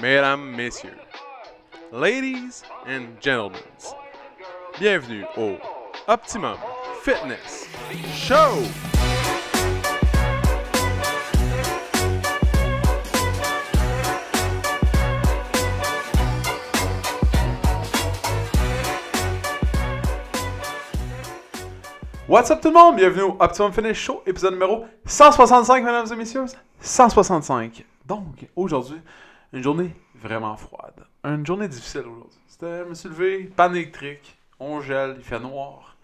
mesdames, messieurs, ladies and gentlemen, bienvenue au Optimum Fitness Show! What's up tout le monde? Bienvenue au Optimum Fitness Show, épisode numéro 165, mesdames et messieurs. 165. Donc, aujourd'hui, une journée vraiment froide. Une journée difficile aujourd'hui. C'était, je me suis levé, panne électrique, on gèle, il fait noir.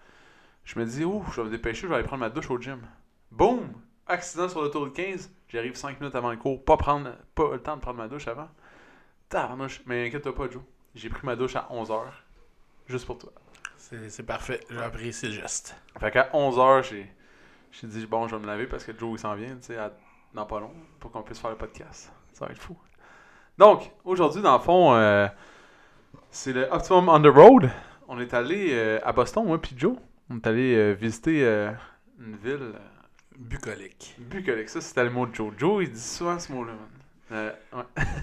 Je me dis, ouh, je vais me dépêcher, je vais aller prendre ma douche au gym. Boum! Accident sur l'autoroute 15. J'arrive 5 minutes avant le cours. Pas, prendre, pas le temps de prendre ma douche avant. Tabarnouche. Mais inquiète-toi pas, Joe. J'ai pris ma douche à 11h. Juste pour toi. C'est parfait, j'ai apprécié le geste. Fait qu'à 11h, j'ai, j'ai dit, bon, je vais me laver parce que Joe, il s'en vient, tu sais, dans pas long, pour qu'on puisse faire le podcast. Ça va être fou. Donc, aujourd'hui, dans le fond, euh, c'est le Optimum on the Road. On est allé euh, à Boston, moi puis Joe. On est allé euh, visiter une ville Bucolique. bucolique. Ça, c'était le mot de Joe. Joe, il dit souvent ce mot-là, ouais.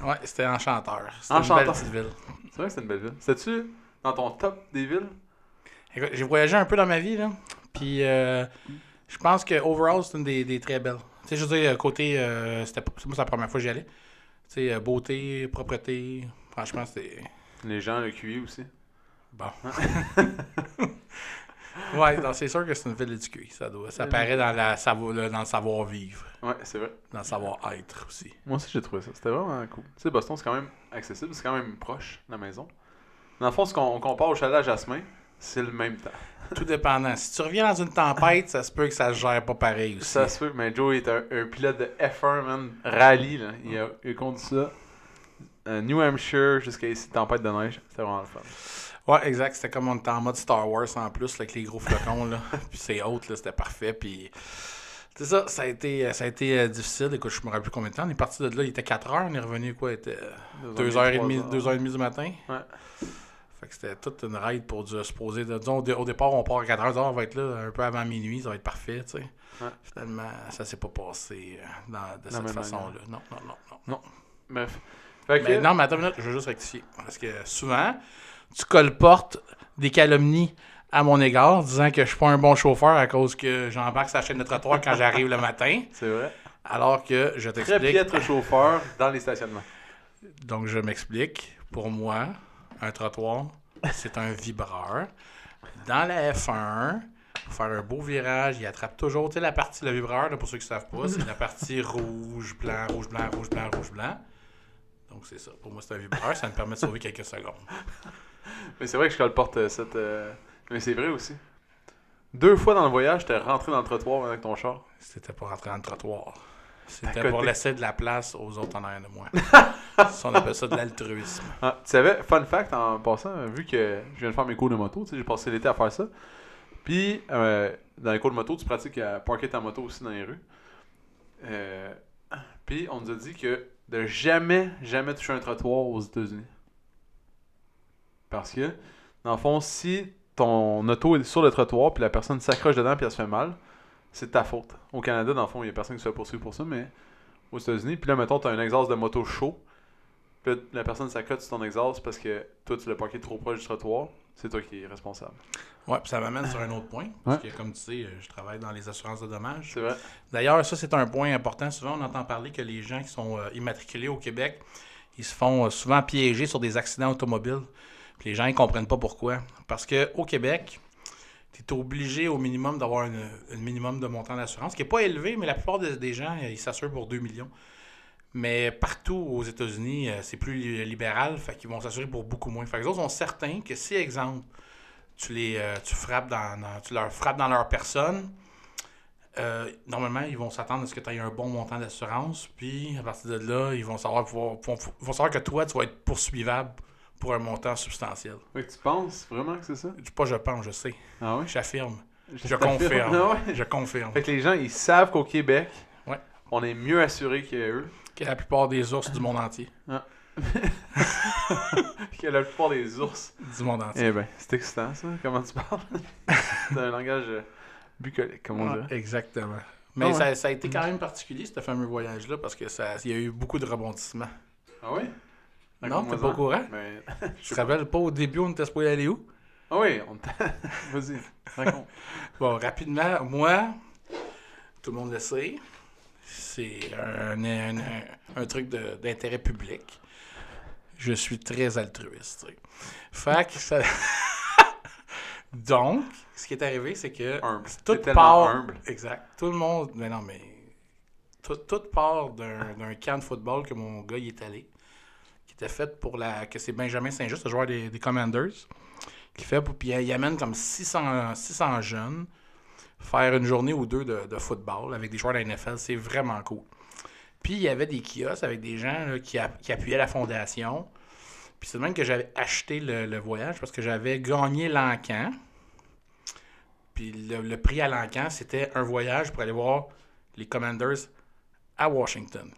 Ouais, c'était enchanteur. C'était une Enchanteur. belle petite ville. C'est vrai que c'est une belle ville. C'était-tu dans ton top des villes? Écoute, j'ai voyagé un peu dans ma vie, là. Puis, euh, je pense que overall, c'est une des, des très belles. Tu sais, je veux dire, côté. c'était pas- moi, c'est la première fois que j'y allais. Tu sais, euh, beauté, propreté. Franchement, c'était. Les gens, le QI aussi. Bon. ouais, c'est sûr que c'est une ville du cuir. Ça, doit, ça paraît dans, la, dans le savoir-vivre. Ouais, c'est vrai. Dans le savoir-être aussi. Moi aussi, j'ai trouvé ça. C'était vraiment cool. Tu sais, Boston, c'est quand même accessible, c'est quand même proche la maison. Dans le fond, ce qu'on compare au chalet à Jasmin, c'est le même temps. Tout dépendant. Si tu reviens dans une tempête, ça se peut que ça se gère pas pareil aussi. Ça se peut, mais Joe est un, un pilote de F1, man, rallye, là. Il a, il conduit ça. euh, New Hampshire jusqu'à ici, tempête de neige. C'était vraiment le fun. Ouais, exact. C'était comme on était en mode Star Wars en plus, là, avec les gros flocons. là. puis c'est haute, là, c'était parfait. Puis c'est ça, ça a été, ça a été euh, difficile. Écoute, je me rappelle plus combien de temps. On est parti de là, il était 4 heures. On est revenu, quoi, il était Deux 2h30, trois heures. 2h30 du matin. Ouais. Fait que c'était toute une ride pour du- se poser. de- disons, au, dé- au départ, on part à 4 heures, on va être là un peu avant minuit, ça va être parfait, tu sais. Ouais. Finalement, ça s'est pas passé euh, dans- de cette façon-là. Non, non, non, non. Fait que, Mais non, mais attends une minute, je veux juste rectifier. Parce que souvent, tu colportes des calomnies à mon égard, disant que je suis pas un bon chauffeur à cause que j'embarque la chaîne de trottoir quand j'arrive le matin. c'est vrai. Alors que je Très t'explique. piètre chauffeur dans les stationnements. Donc, je m'explique. Pour moi, un trottoir, c'est un vibreur. Dans la F1, pour faire un beau virage, il attrape toujours, tu sais, la partie, le vibreur, là, pour ceux qui ne savent pas, c'est la partie rouge, blanc, rouge, blanc, rouge, blanc, rouge, blanc. Donc, c'est ça. Pour moi, c'est un vibreur. Ça me permet de sauver quelques secondes. Mais c'est vrai que je colporte euh, cette. euh, Mais c'est vrai aussi. Deux fois dans le voyage, t'es rentré dans le trottoir avec ton char. C'était pour rentrer dans le trottoir. C'était pour laisser de la place aux autres en arrière de moi. ça, on appelle ça de l'altruisme. Ah, tu savais, fun fact en passant, vu que je viens de faire mes cours de moto, tu sais, j'ai passé l'été à faire ça. Puis, euh, dans les cours de moto, tu pratiques à parker ta moto aussi dans les rues. Euh, puis, on nous a dit que de jamais, jamais toucher un trottoir aux États-Unis. Parce que, dans le fond, si ton auto est sur le trottoir, puis la personne s'accroche dedans, puis elle se fait mal, c'est de ta faute. Au Canada, dans le fond, il n'y a personne qui se fait poursuivre pour ça, mais aux États-Unis, puis là, mettons, tu as un exhaust de moto chaud. Puis la personne s'accote sur ton exhaust parce que toi, tu l'as parqué trop proche du trottoir. C'est toi qui es responsable. Ouais, puis ça m'amène sur un autre point. Parce Ouais. que, comme tu sais, je travaille dans les assurances de dommages. C'est vrai. D'ailleurs, ça, c'est un point important. Souvent, on entend parler que les gens qui sont euh, immatriculés au Québec, ils se font euh, souvent piéger sur des accidents automobiles. Puis les gens, ils comprennent pas pourquoi. Parce qu'au Québec, tu es obligé au minimum d'avoir un minimum de montant d'assurance, qui n'est pas élevé, mais la plupart des, des gens, ils s'assurent pour 2 millions. Mais partout aux États-Unis, euh, c'est plus li- libéral, fait qu'ils vont s'assurer pour beaucoup moins. Fait que les autres sont certains que si, exemple, tu les euh, tu frappes dans, tu leur frappes dans leur personne, euh, normalement, ils vont s'attendre à ce que tu aies un bon montant d'assurance, puis à partir de là, ils vont savoir pouvoir, vont savoir que toi, tu vas être poursuivable pour un montant substantiel. Que tu penses vraiment que c'est ça? Je- Pas je pense, je sais. Ah oui? J'affirme. Je t'affirme. confirme. Ah ouais? Je confirme. Fait que les gens, ils savent qu'au Québec, Ouais. on est mieux assuré qu'eux. Que la plupart des ours du monde entier. que la plupart des ours. Du monde entier. Eh ben, c'est excitant ça. Comment tu parles? c'est un langage euh, bucolique, comme on Ouais, dirait. exactement. Mais Ah ouais? ça, ça a été quand même particulier, ce fameux voyage-là, parce que ça, il y a eu beaucoup de rebondissements. Ah oui? Non, t'es pas au courant? Mais... Je te rappelle pas au début, on était supposé aller où? Ah oui, on t'a... Vas-y, raconte. Bon, rapidement, moi, tout le monde le sait, c'est un, un- un- un truc d'intérêt public. Je suis très altruiste. Fait que ça... Donc, ce qui est arrivé, c'est que Humble. tout part... humble. Exact. Tout le monde... Mais non, mais... Tout, tout part d'un d'un camp de football que mon gars y est allé, qui était fait pour la... que c'est Benjamin Saint-Just, le joueur des, Commanders, qui fait... Puis il amène comme 600, 600 jeunes faire une journée ou deux de, football avec des joueurs de la NFL. C'est vraiment cool. Puis il y avait des kiosques avec des gens qui, qui appuyaient la fondation. Puis c'est même que j'avais acheté le, voyage parce que j'avais gagné l'encan. Puis le, le prix à l'encan, c'était un voyage pour aller voir les Commanders à Washington.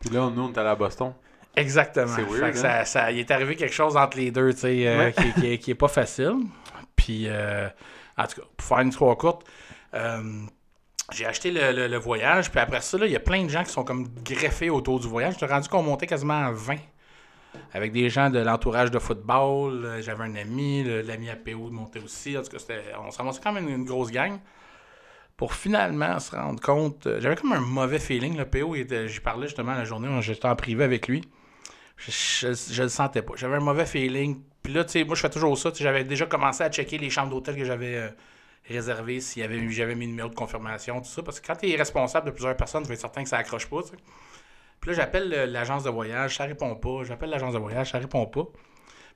Puis là, nous, on est allé à Boston. Exactement. C'est weird, Fait que hein? ça, ça- il est arrivé quelque chose entre les deux, tu sais, euh, Ouais. qui, qui, qui est pas facile. Puis, euh, en tout cas, pour faire une histoire courte, euh, j'ai acheté le, le- le voyage, puis après ça, là, il y a plein de gens qui sont comme greffés autour du voyage. J'étais rendu qu'on montait quasiment à 20. Avec des gens de l'entourage de football. J'avais un ami, l'ami APO de monter aussi. En tout cas, on se ramassait quand même une, une grosse gang. Pour finalement se rendre compte. euh, J'avais comme un mauvais feeling. Le PO, j'y parlais justement la journée, j'étais en privé avec lui. Je, je, je le sentais pas. J'avais un mauvais feeling. Puis là, tu sais, moi, je fais toujours ça. J'avais déjà commencé à checker les chambres d'hôtel que j'avais euh, réservées, avait, j'avais mis le numéro de confirmation, tout ça. Parce que quand tu es responsable de plusieurs personnes, tu veux être certain que ça accroche pas. Puis là, j'appelle le- l'agence de voyage, ça répond pas. J'appelle l'agence de voyage, ça répond pas.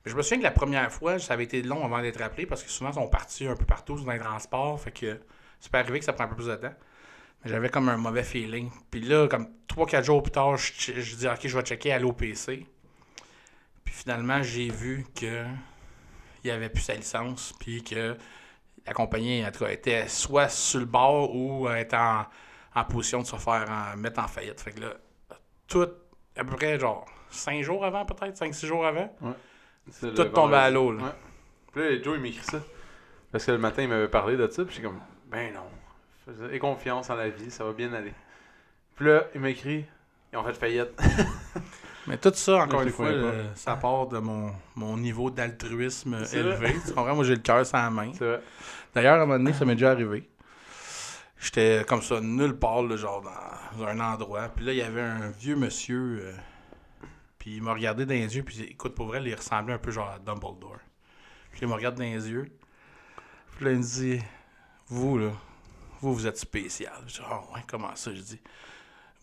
Mais je me souviens que la première fois, ça avait été long avant d'être appelé parce que souvent, ils sont partis un peu partout dans les transports. Fait que ça peut arriver que ça prend un peu plus de temps. Mais j'avais comme un mauvais feeling. Puis là, comme 3-4 jours plus tard, je, je dis OK, je vais checker à l'OPC. Puis finalement, j'ai vu que il avait plus sa licence, puis que la compagnie, en tout cas, était soit sur le bord ou était en, en position de se faire en- mettre en faillite. Fait que là, tout, à peu près, genre, 5 jours avant, peut-être, 5-6 jours avant, tout tombé à l'eau. là. Ouais. Puis là, Joe, il m'écrit ça. Parce que le matin, il m'avait parlé de ça. Puis j'étais comme, ben non. Aie confiance en la vie, ça va bien aller. Puis là, il m'a écrit, ils ont fait faillite. Mais tout ça, encore une fois, euh, ça part de mon, mon niveau d'altruisme élevé. Tu comprends? Moi, j'ai le cœur sans la main. D'ailleurs, à un moment donné, ça m'est déjà arrivé. J'étais comme ça, nulle part, là, genre dans un endroit. Puis là, il y avait un vieux monsieur. euh, puis il m'a regardé dans les yeux. Puis écoute, pour vrai, il ressemblait un peu genre à Dumbledore. Puis il me regarde dans les yeux. Puis là, il me dit Vous, là, vous, vous êtes spécial. Je dis Ah, ouais, comment ça? Je dis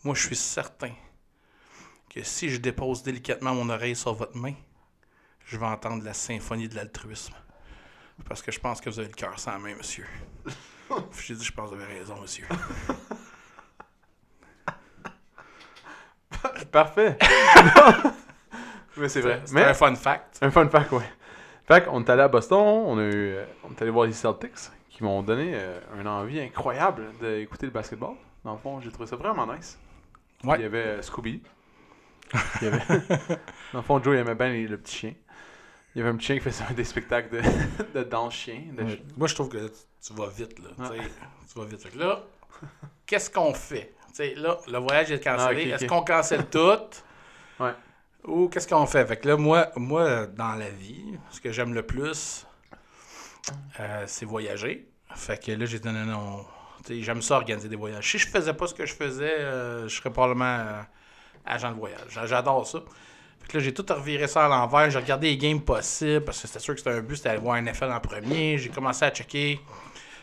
Moi, je suis certain que si je dépose délicatement mon oreille sur votre main, je vais entendre la symphonie de l'altruisme. Parce que je pense que vous avez le cœur sans main, monsieur. J'ai dit, je pense que vous avez raison, monsieur. Parfait. Mais c'est vrai. C'est Mais un fun fact. un fun fact, ouais. Fait qu'on est allé à Boston, on, a eu, euh, on est allé voir les Celtics qui m'ont donné euh, une envie incroyable d'écouter le basketball. Dans le fond, j'ai trouvé ça vraiment nice. Ouais. Il y avait euh, Scooby. Il y avait... Dans le fond, Joe il aimait bien le petit chien. Il y avait un petit chien qui faisait des spectacles de, de danse chien. de- Ouais. Moi, je trouve que tu- vas vite, là. Tu vas vite. Fait que là, qu'est-ce qu'on fait? Tu sais, là, le voyage est cancellé. Ah. Est-ce qu'on cancelle tout? Ouais. Ou qu'est-ce qu'on fait? Fait que là, moi, moi, dans la vie, ce que j'aime le plus, euh, c'est voyager. Fait que là, j'ai dit non, non, non. Tu sais, J'aime ça organiser des voyages. Si je faisais pas ce que je faisais, euh, je serais probablement euh, agent de voyage. J'a- J'adore ça. Fait que là, j'ai tout reviré ça à l'envers. J'ai regardé les games possibles parce que c'était sûr que c'était un but, c'était aller voir NFL en premier. J'ai commencé à checker.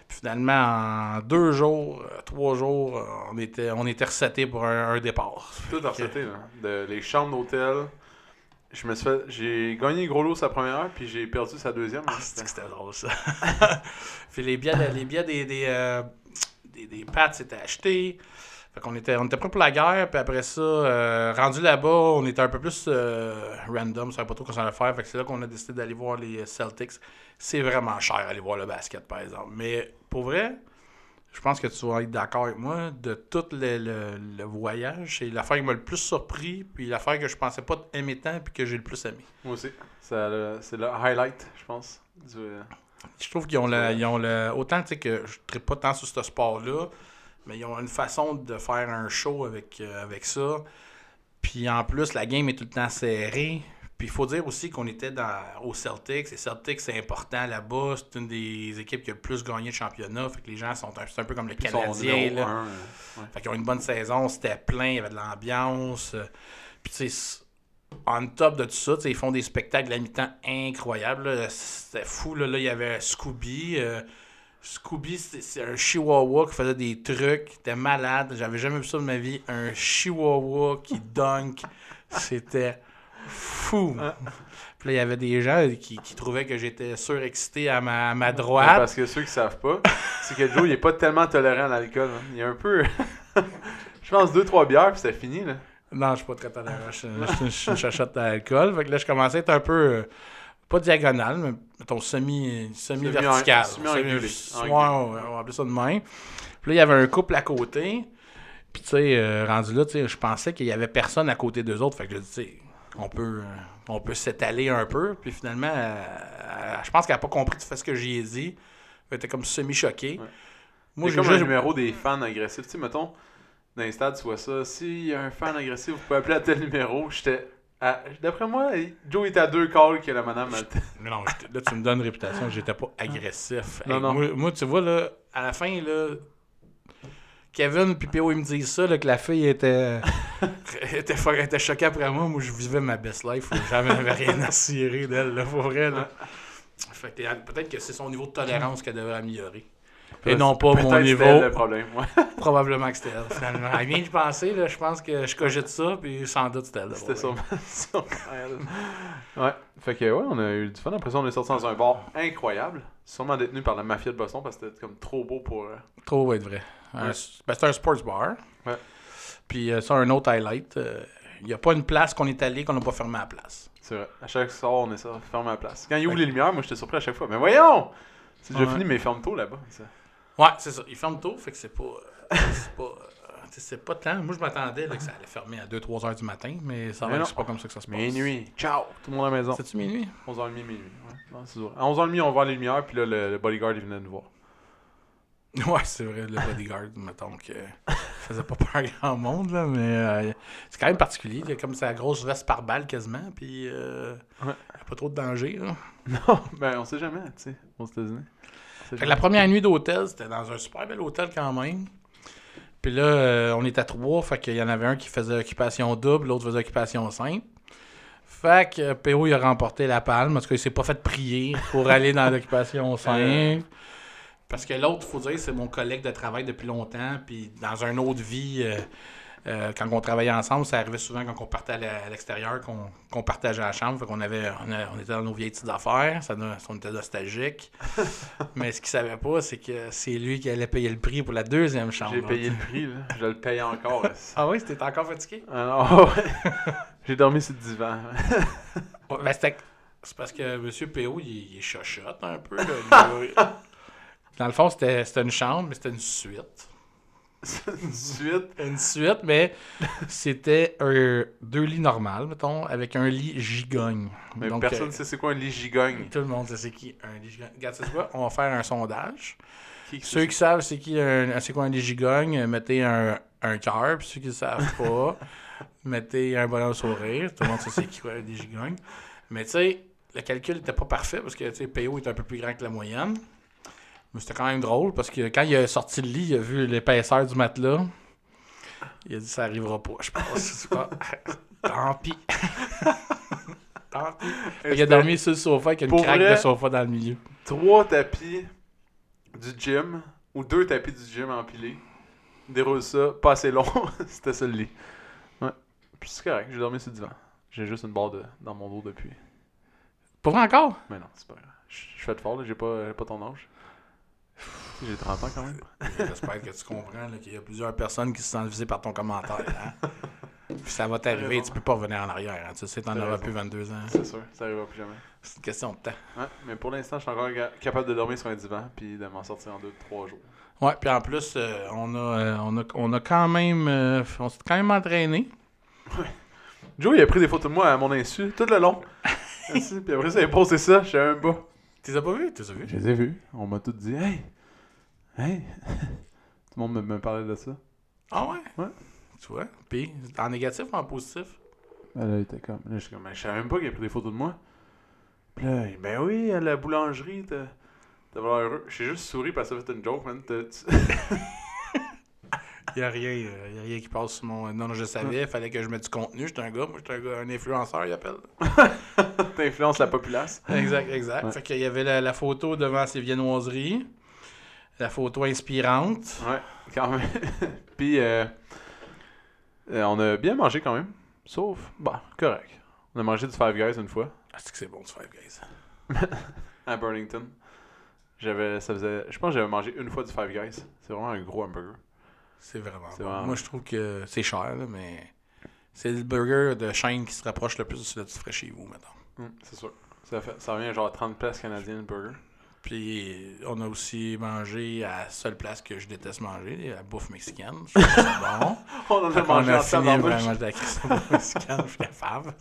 Puis finalement, en deux jours, trois jours, on était, on était pour un, un départ. Tout recetté, là. De, les chambres d'hôtel. Je me suis fait. J'ai gagné gros lot sa première heure, puis j'ai perdu sa deuxième. Ah, que c'était drôle, ça. Puis les billets, les billets des, des, euh, des, des Pats étaient achetés. Fait qu'on était, on était prêts pour la guerre. Puis après ça, euh, rendu là-bas, on était un peu plus euh, random. On savait pas trop quoi ça allait faire. Fait que c'est là qu'on a décidé d'aller voir les Celtics. C'est vraiment cher aller voir le basket, par exemple. Mais pour vrai, je pense que tu vas être d'accord avec moi. De tout le, le- le voyage, c'est l'affaire qui m'a le plus surpris. Puis l'affaire que je pensais pas aimer tant. Puis que j'ai le plus aimé. Moi aussi. C'est le highlight, je pense. Du, euh, Je trouve qu'ils ont le, ils ont le. Autant que je ne pas tant sur ce sport-là, mais ils ont une façon de faire un show avec, euh, avec ça. Puis en plus, la game est tout le temps serrée. Puis il faut dire aussi qu'on était dans, aux Celtics. Et Celtics, c'est important là-bas. C'est une des équipes qui a le plus gagné de championnat. Fait que les gens sont un, peu comme le Canadien. numéro là. un, ouais. Fait qu'ils ont une bonne saison, c'était plein, il y avait de l'ambiance. Puis tu sais, on top de tout ça, ils font des spectacles à mi-temps incroyables. C'était fou, là. Là, il y avait Scooby. euh, Scooby, c'est c'est un chihuahua qui faisait des trucs, c'était malade. J'avais jamais vu ça de ma vie. Un chihuahua qui dunk. C'était fou. Puis là, il y avait des gens qui, qui trouvaient que j'étais surexcité à ma, à ma Ouais, droite. Parce que ceux qui savent pas, c'est que Joe, il est pas tellement tolérant à l'alcool. hein. Il est un peu. Je pense deux, trois bières, puis c'est fini, là. Non, je suis pas très tolérant. Je suis je une chachotte d'alcool. Fait que là, je commençais à être un peu. euh, pas diagonal, mais mettons semi, semi vertical. Semi- ouais, on va appeler ça de même. Puis là, il y avait un couple à côté. Puis tu sais, euh, rendu là, tu sais, je pensais qu'il y avait personne à côté d'eux autres. Fait que je dis, tu sais, on peut, euh, on peut s'étaler un peu. Puis finalement, euh, je pense qu'elle a pas compris tout fait ce que j'y ai dit. Elle était comme semi-choquée. Ouais. Moi, j'ai comme juste- numéro des fans agressifs. Tu sais, mettons, dans les stades, tu vois ça. S'il y a un fan agressif, vous pouvez appeler à tel numéro. J'étais. à- D'après moi, Joe était à deux calls que la madame. non, je te- là, tu me donnes réputation que j'étais pas agressif. Non, Hey, non. Moi, moi, tu vois, là, à la fin, là, Kevin puis PO, ils me disent ça, là, que la fille était, était, était choquée après moi. Moi, je vivais ma best life. J'avais rien à cirer d'elle, là, pour vrai. Là. Fait que euh, peut-être que c'est son niveau de tolérance qu'elle devrait améliorer. Et non pas mon niveau. le problème. Ouais. Probablement que c'était elle, finalement. Elle vient de penser, là, je pense que je cogite ça, puis sans doute c'était elle. le C'était sûrement elle. Ouais. Fait que, ouais, on a eu du fun. Après ça, on est sorti dans un bar incroyable. Sûrement détenu par la mafia de Boston parce que c'était comme trop beau pour. euh, Trop va être vrai. Un- ben, c'est un sports bar. Ouais. Puis euh, ça, un autre highlight. Il n'y a pas une place qu'on est allé qu'on n'a pas fermé à la place. C'est vrai. À chaque soir, on est ça, ferme la place. Quand il ouvre les lumières, moi j'étais surpris à chaque fois. Mais voyons! C'est déjà fini, mais ferme tôt là-bas. ça. Ouais, c'est ça. Ils ferment tôt, fait que c'est pas. euh, c'est pas. euh, c'est pas tant. Moi, je m'attendais que ça allait fermer à 2-3 heures du matin, mais ça va c'est pas comme ça que ça se passe. Minuit. Ciao! Tout le monde à la maison. C'est-tu minuit? 11h30, minuit. Ouais. Non, c'est. À 11h30, on voit les lumières, puis là, le, le bodyguard, il venait nous voir. Ouais, c'est vrai, le bodyguard, mettons que ça faisait pas peur à grand monde, là, mais euh, c'est quand même particulier. Il y a comme sa grosse veste par balle quasiment, puis euh, Ouais. il y a pas trop de danger. Là. Non, ben on sait jamais, tu sais, aux États-Unis. La première nuit d'hôtel, c'était dans un super bel hôtel quand même. Puis là, euh, on était trois, fait qu'il y en avait un qui faisait occupation double, l'autre faisait occupation simple. Fait que euh, PO, il a remporté la palme, parce qu'il s'est pas fait prier pour aller dans l'occupation simple. Parce que l'autre, faut dire, c'est mon collègue de travail depuis longtemps, puis dans une autre vie, euh, euh, quand on travaillait ensemble, ça arrivait souvent quand on partait à l'extérieur, qu'on partageait la chambre, fait qu'on avait, on, a- on était dans nos vieilles petites affaires, ça, nous- on était nostalgiques. Mais ce qu'il savait pas, c'est que c'est lui qui allait payer le prix pour la deuxième chambre. J'ai payé le prix, là. Je le paye encore. Ah oui, c'était encore fatigué? Ah non, ouais. J'ai dormi sur le divan. Ouais, ben, c'est parce que M. PO, il, il est chochotte un peu. là. Dans le fond, c'était c'était une chambre, mais c'était une suite. Suite. Une suite, mais c'était un- deux lits normaux, mettons, avec un lit gigogne. Mais Donc, personne euh, sait c'est quoi un lit gigogne. Tout le monde sait c'est qui un lit gigogne. Regarde, sais quoi? On va faire un sondage. Qui Ceux c'est? qui savent c'est qui un- c'est quoi un lit gigogne, mettez un, un cœur. Puis ceux qui ne savent pas, mettez un bonhomme sourire. Tout le monde sait c'est qui quoi, un lit gigogne. Mais tu sais, le calcul n'était pas parfait parce que PO est un peu plus grand que la moyenne. Mais c'était quand même drôle parce que quand il a sorti le lit, il a vu l'épaisseur du matelas. Il a dit ça arrivera pas, je pense. Tant pis. Tant pis. Fait qu'il a dormi sur le sofa avec une Pour craque vrai? de sofa dans le milieu. Trois tapis du gym, ou deux tapis du gym empilés. Déroule ça, pas assez long. C'était ça le lit. Ouais. Puis c'est correct, j'ai dormi sur le divan. J'ai juste une barre de, dans mon dos depuis. Pas vrai encore? Mais non, c'est pas grave. Je fais de fort, j'ai pas, pas ton âge. J'ai 30 ans quand même. J'espère que tu comprends qu'il y a plusieurs personnes qui se sentent visées par ton commentaire. hein. Puis ça va t'arriver, tu peux pas revenir en arrière. hein. Tu sais, t'en auras plus 22 ans. C'est sûr, ça arrivera plus jamais. C'est une question de temps. Ouais, mais pour l'instant, je suis encore capable de dormir sur un divan puis de m'en sortir en deux, trois jours. Ouais, puis en plus, euh, on, a, euh, on, a, on a quand même. euh, on s'est quand même entraîné. Joe, il a pris des photos de moi à mon insu tout le long. Puis après ça, il a posté ça, je suis un bas. Tu les as pas vus? Tu les as vus? Je les ai vus. On m'a tout dit, hey, hey. tout le monde me, me parlait de ça. Ah ouais? Ouais. Tu vois? Puis, en négatif ou en positif? Elle a été comme. Là, je suis comme, je savais même pas qu'il a pris des photos de moi. Puis là, il- ben oui, à la boulangerie, t'as. L'air heureux. J'ai juste souri parce que ça fait une joke, man. Il n'y a, rien, y a rien qui passe sur mon. Non, non, je savais, il fallait que je mette du contenu. J'étais un gars, moi, j'étais un gars, un influenceur, il appelle. T'influences la populace. Exact, exact. Ouais. Fait qu'il y avait la, la photo devant ses viennoiseries, la photo inspirante. Ouais, quand même. Puis, euh, euh, on a bien mangé quand même. Sauf, bah, correct. On a mangé du Five Guys une fois Ah, c'est que c'est bon, du Five Guys. à Burlington. J'avais, ça faisait, je pense que j'avais mangé une fois du Five Guys. C'est vraiment un gros hamburger. C'est vraiment C'est bon. vraiment- Moi, je trouve que c'est cher, là, mais c'est le burger de chaîne qui se rapproche le plus de celui que tu ferais chez vous, maintenant. Hum, c'est sûr. Ça, fait, ça revient genre à 30 places canadiennes le burger. Puis on a aussi mangé à la seule place que je déteste manger, la bouffe mexicaine. Je bon. On en a mangé a en fini vraiment de la bouffe mexicaine, je suis capable.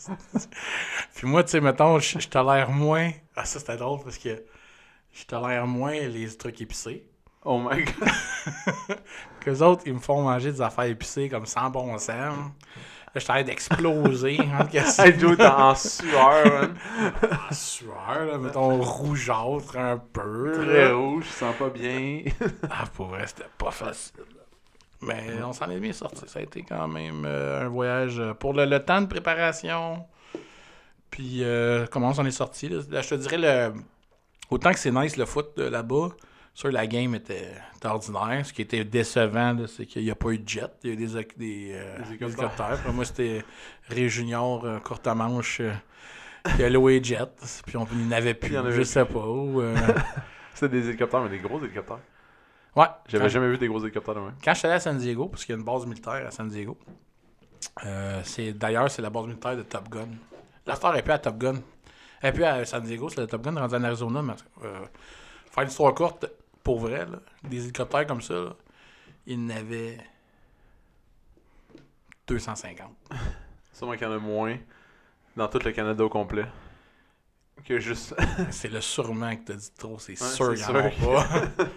Puis moi, tu sais, mettons, je je tolère moins. Ah, ça c'était drôle parce que je tolère moins les trucs épicés. Oh my god. Qu'eux autres, ils me font manger des affaires épicées comme sans bon sens. Je suis d'exploser. hein, Hey Joe, t'es en sueur, man. en sueur, là, mettons rougeâtre un peu. Très là. rouge, je sens pas bien. Ah, pour vrai, c'était pas facile. Mais on s'en est bien sorti. Ça a été quand même euh, un voyage euh, pour le, le temps de préparation. Puis, euh, comment on s'en est sorti? Je te dirais, le... autant que c'est nice le foot euh, là-bas, sûr, la game était, ordinaire. Ce qui était décevant, c'est qu'il n'y a pas eu de jet. Il y a eu des, des, euh, Des hélicoptères. moi, c'était Ré Junior, euh, courte manche, euh, qui a loué jet. Puis on n'avait plus, avait je plus. sais pas. Ou, euh, C'était des hélicoptères, mais des gros hélicoptères. Ouais. J'avais jamais vu des gros hélicoptères de même. Quand je suis allé à San Diego, parce qu'il y a une base militaire à San Diego, c'est d'ailleurs c'est la base militaire de Top Gun. La star est plus à Top Gun. Elle est plus à San Diego, c'est le Top Gun rendu en Arizona. Mais, euh, faire une histoire courte, pour vrai, là, des hélicoptères comme ça, là, il en avait 250. Sûrement qu'il y en a moins dans tout le Canada au complet. Que juste. c'est le sûrement que t'as dit trop, c'est Ouais, sûr qu'il pas.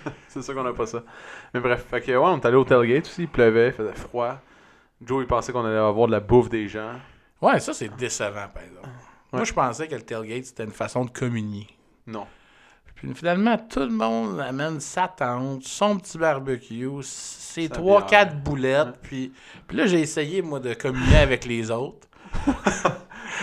c'est sûr qu'on a pas ça. Mais bref, fait que ouais, on est allé au tailgate aussi, il pleuvait, il faisait froid. Joe, il pensait qu'on allait avoir de la bouffe des gens. ouais, ça c'est décevant, par exemple. Moi, je pensais que le tailgate, c'était une façon de communier. Non. Puis finalement, tout le monde amène sa tente, son petit barbecue, ses trois, quatre boulettes. Puis, puis là, j'ai essayé, moi, de communier avec les autres.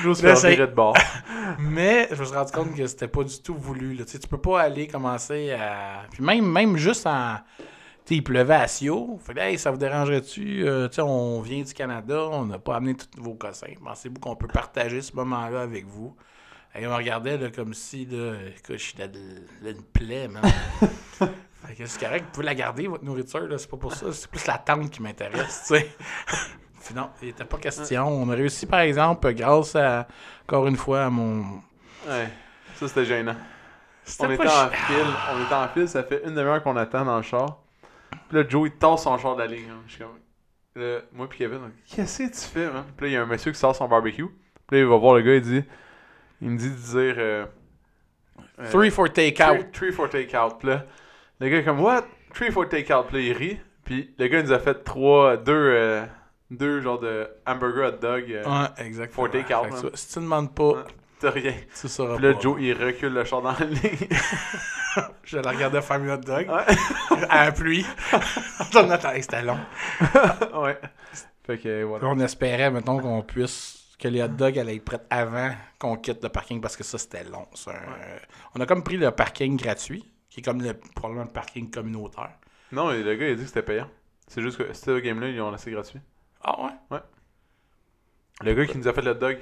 Se Là, de bord. Mais je me suis rendu compte que c'était pas du tout voulu. Là. Tu sais, tu peux pas aller commencer à. Puis même, même juste en. Tu sais, il pleuvait à Sio. Fait hey, ça vous dérangerait-tu? Euh, tu sais, on vient du Canada, on n'a pas amené tous vos cossins. Pensez-vous qu'on peut partager ce moment-là avec vous? Et on me regardait là, comme si, là, écoute, je suis là, là, une plaie, man. fait que c'est correct, vous pouvez la garder, votre nourriture, là, c'est pas pour ça. C'est plus la tente qui m'intéresse, tu sais. Puis non, il n'était pas question. On a réussi, par exemple, grâce à, encore une fois, à mon. Ouais. Ça, c'était gênant. C'était On était en file, on était en file, ça fait une demi-heure qu'on attend dans le char. Puis là, Joe, il tasse son char de la ligne. hein. Je suis comme. Là, moi puis Kevin, qu'est-ce que tu fais, man? Puis là, il y a un monsieur qui sort son barbecue. Puis là, il va voir le gars, il dit. Il me dit de dire. Euh, euh, Three for takeout. Three, three for takeout. Puis là, le gars est comme, what? Three for takeout. Puis là, il rit. Puis le gars, nous a fait trois, deux, euh, deux genres de hamburger hot dog. euh, Ouais, exactement. For takeout, vois, Si tu ne demandes pas. T'as rien. tu sauras Puis là, pas. Joe, il recule le char dans la ligne. Je la regardais faire mes hot dog Ouais. à la pluie. C'était long. ouais. Fait que voilà. On espérait, mettons, qu'on puisse. Que les hot dogs allaient être prêts avant qu'on quitte le parking parce que ça, c'était long. Un- On a comme pris le parking gratuit, qui est comme le, probablement le parking communautaire. Non, le gars, il a dit que c'était payant. C'est juste que ce game-là, ils l'ont laissé gratuit. Ah ouais? Le gars qui nous a fait le hot dog,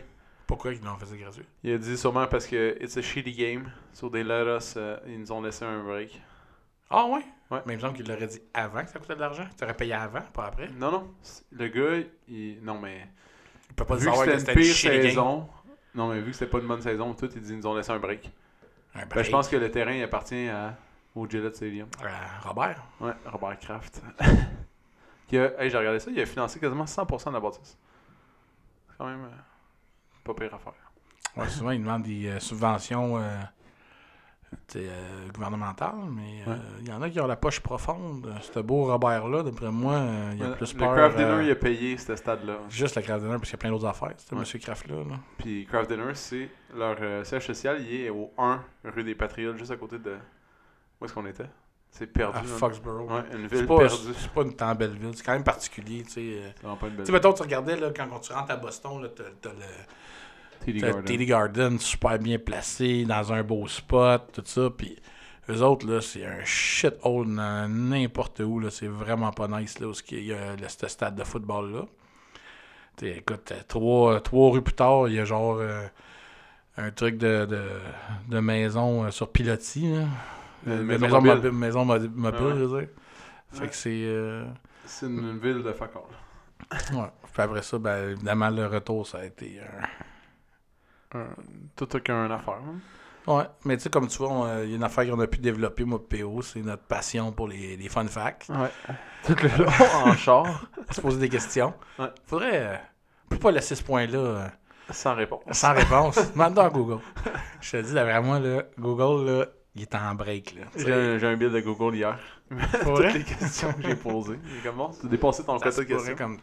Pourquoi ils l'ont fait gratuit? il a dit sûrement parce que it's a shitty game. So they let us, euh, ils nous ont laissé un break. Ah ouais? Ouais. Mais il me semble qu'il l'aurait dit avant que ça coûtait de l'argent. Tu aurais payé avant, pas après. Non, non. Le gars, il. Non, mais. Pas vu que savoir c'était que une c'était une pire saison. Non, mais vu que c'était pas une bonne saison, tout, ils nous ont laissé un break. Un Ben, je pense que le terrain il appartient à, au Gillette Stadium. Euh, Robert? Ouais, Robert Kraft. qui a, hey, j'ai regardé ça, il a financé quasiment 100% de la bâtisse. C'est quand même euh, pas pire affaire. Ouais, souvent, ils demandent des euh, subventions euh, t'sais, euh, gouvernemental, mais euh, Ouais. il y en a qui ont la poche profonde. Ce beau Robert-là, d'après moi, euh, il a Le- plus le peur. Craft Dinner, euh, il a payé ce stade-là. Juste le Craft Dinner, parce qu'il y a plein d'autres affaires, ce Ouais. monsieur Kraft-là. là. Puis Craft Dinner, c'est leur euh, siège social, il est au 1 rue des Patriotes, juste à côté de. Où est-ce qu'on était? C'est perdu. À. Foxborough. Ouais, une C'est ville pas, perdue. c'est pas une tant belle ville, c'est quand même particulier. Tu sais, euh. C'est vraiment pas une Tu belle sais, mettons, tu regardais là, quand tu rentres à Boston, là, t'as, t'as le TD Garden. TD Garden super bien placé, dans un beau spot, tout ça. Puis eux autres, là, c'est un shit hole dans n'importe où. Là, c'est vraiment pas nice là, où il y a le, ce stade de football-là. Tu sais, écoute, euh, trois, trois rues plus tard, il y a genre euh, un truc de, de, de maison euh, sur pilotis. Là. Euh, maison maison mobile. mobile, maison mobile, Ah ouais. je veux dire. Fait Ouais. que c'est. euh, C'est une, une ville de fuck all. Ouais. Puis après ça, ben, évidemment, le retour, ça a été un. Un- Tout a qu'un affaire. hein? Ouais, mais tu sais, comme tu vois, euh, il y a une affaire qu'on a pu développer, moi, PO, c'est notre passion pour les, les fun facts. Ouais. Tout le long en char. se poser des questions. Ouais. Faudrait. Euh, peut pas laisser ce point-là euh, Sans réponse. sans réponse. À Google. Je te dis, d'après moi, là, Google, là, il est en break. Là. Tu sais, J'ai un, j'ai un bill de Google hier. pour Toutes vrai, les questions que j'ai posées. Comment Tu as dépassé ton quota de pourrait questions. comme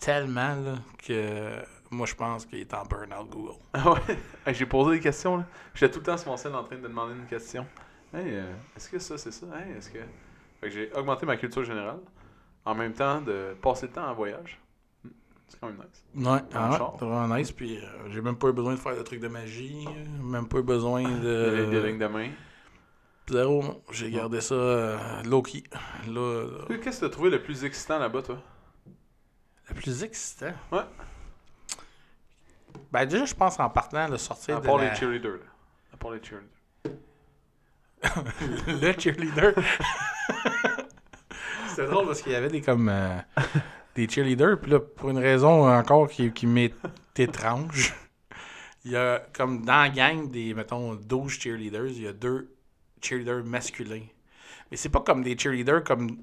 tellement là, que moi, je pense qu'il est en burn-out Google. Ah ouais? J'ai posé des questions. là. J'étais tout le temps sur mon cell en train de demander une question. Hey, euh, est-ce que ça, c'est ça? Hey, est-ce que. Fait que j'ai augmenté ma culture générale. En même temps de passer le temps en voyage. C'est quand même nice. Ouais, ah, char. c'est vraiment nice. Puis euh, j'ai même pas eu besoin de faire de trucs de magie. Même pas eu besoin Des, des de. lignes de main. Zéro. J'ai gardé ça euh, low-key. Là, là, Qu'est-ce que tu as trouvé le plus excitant là-bas, toi? le plus excitant? Ouais. Ben, déjà, je pense en partant de sortir À de part la- les cheerleaders. Là. À part les cheerleaders. le cheerleader. C'était drôle parce qu'il y avait des comme euh, des cheerleaders, puis là, pour une raison encore qui, qui m'est étrange, il y a comme dans la gang des, mettons, 12 cheerleaders, il y a deux cheerleaders masculins. Mais c'est pas comme des cheerleaders comme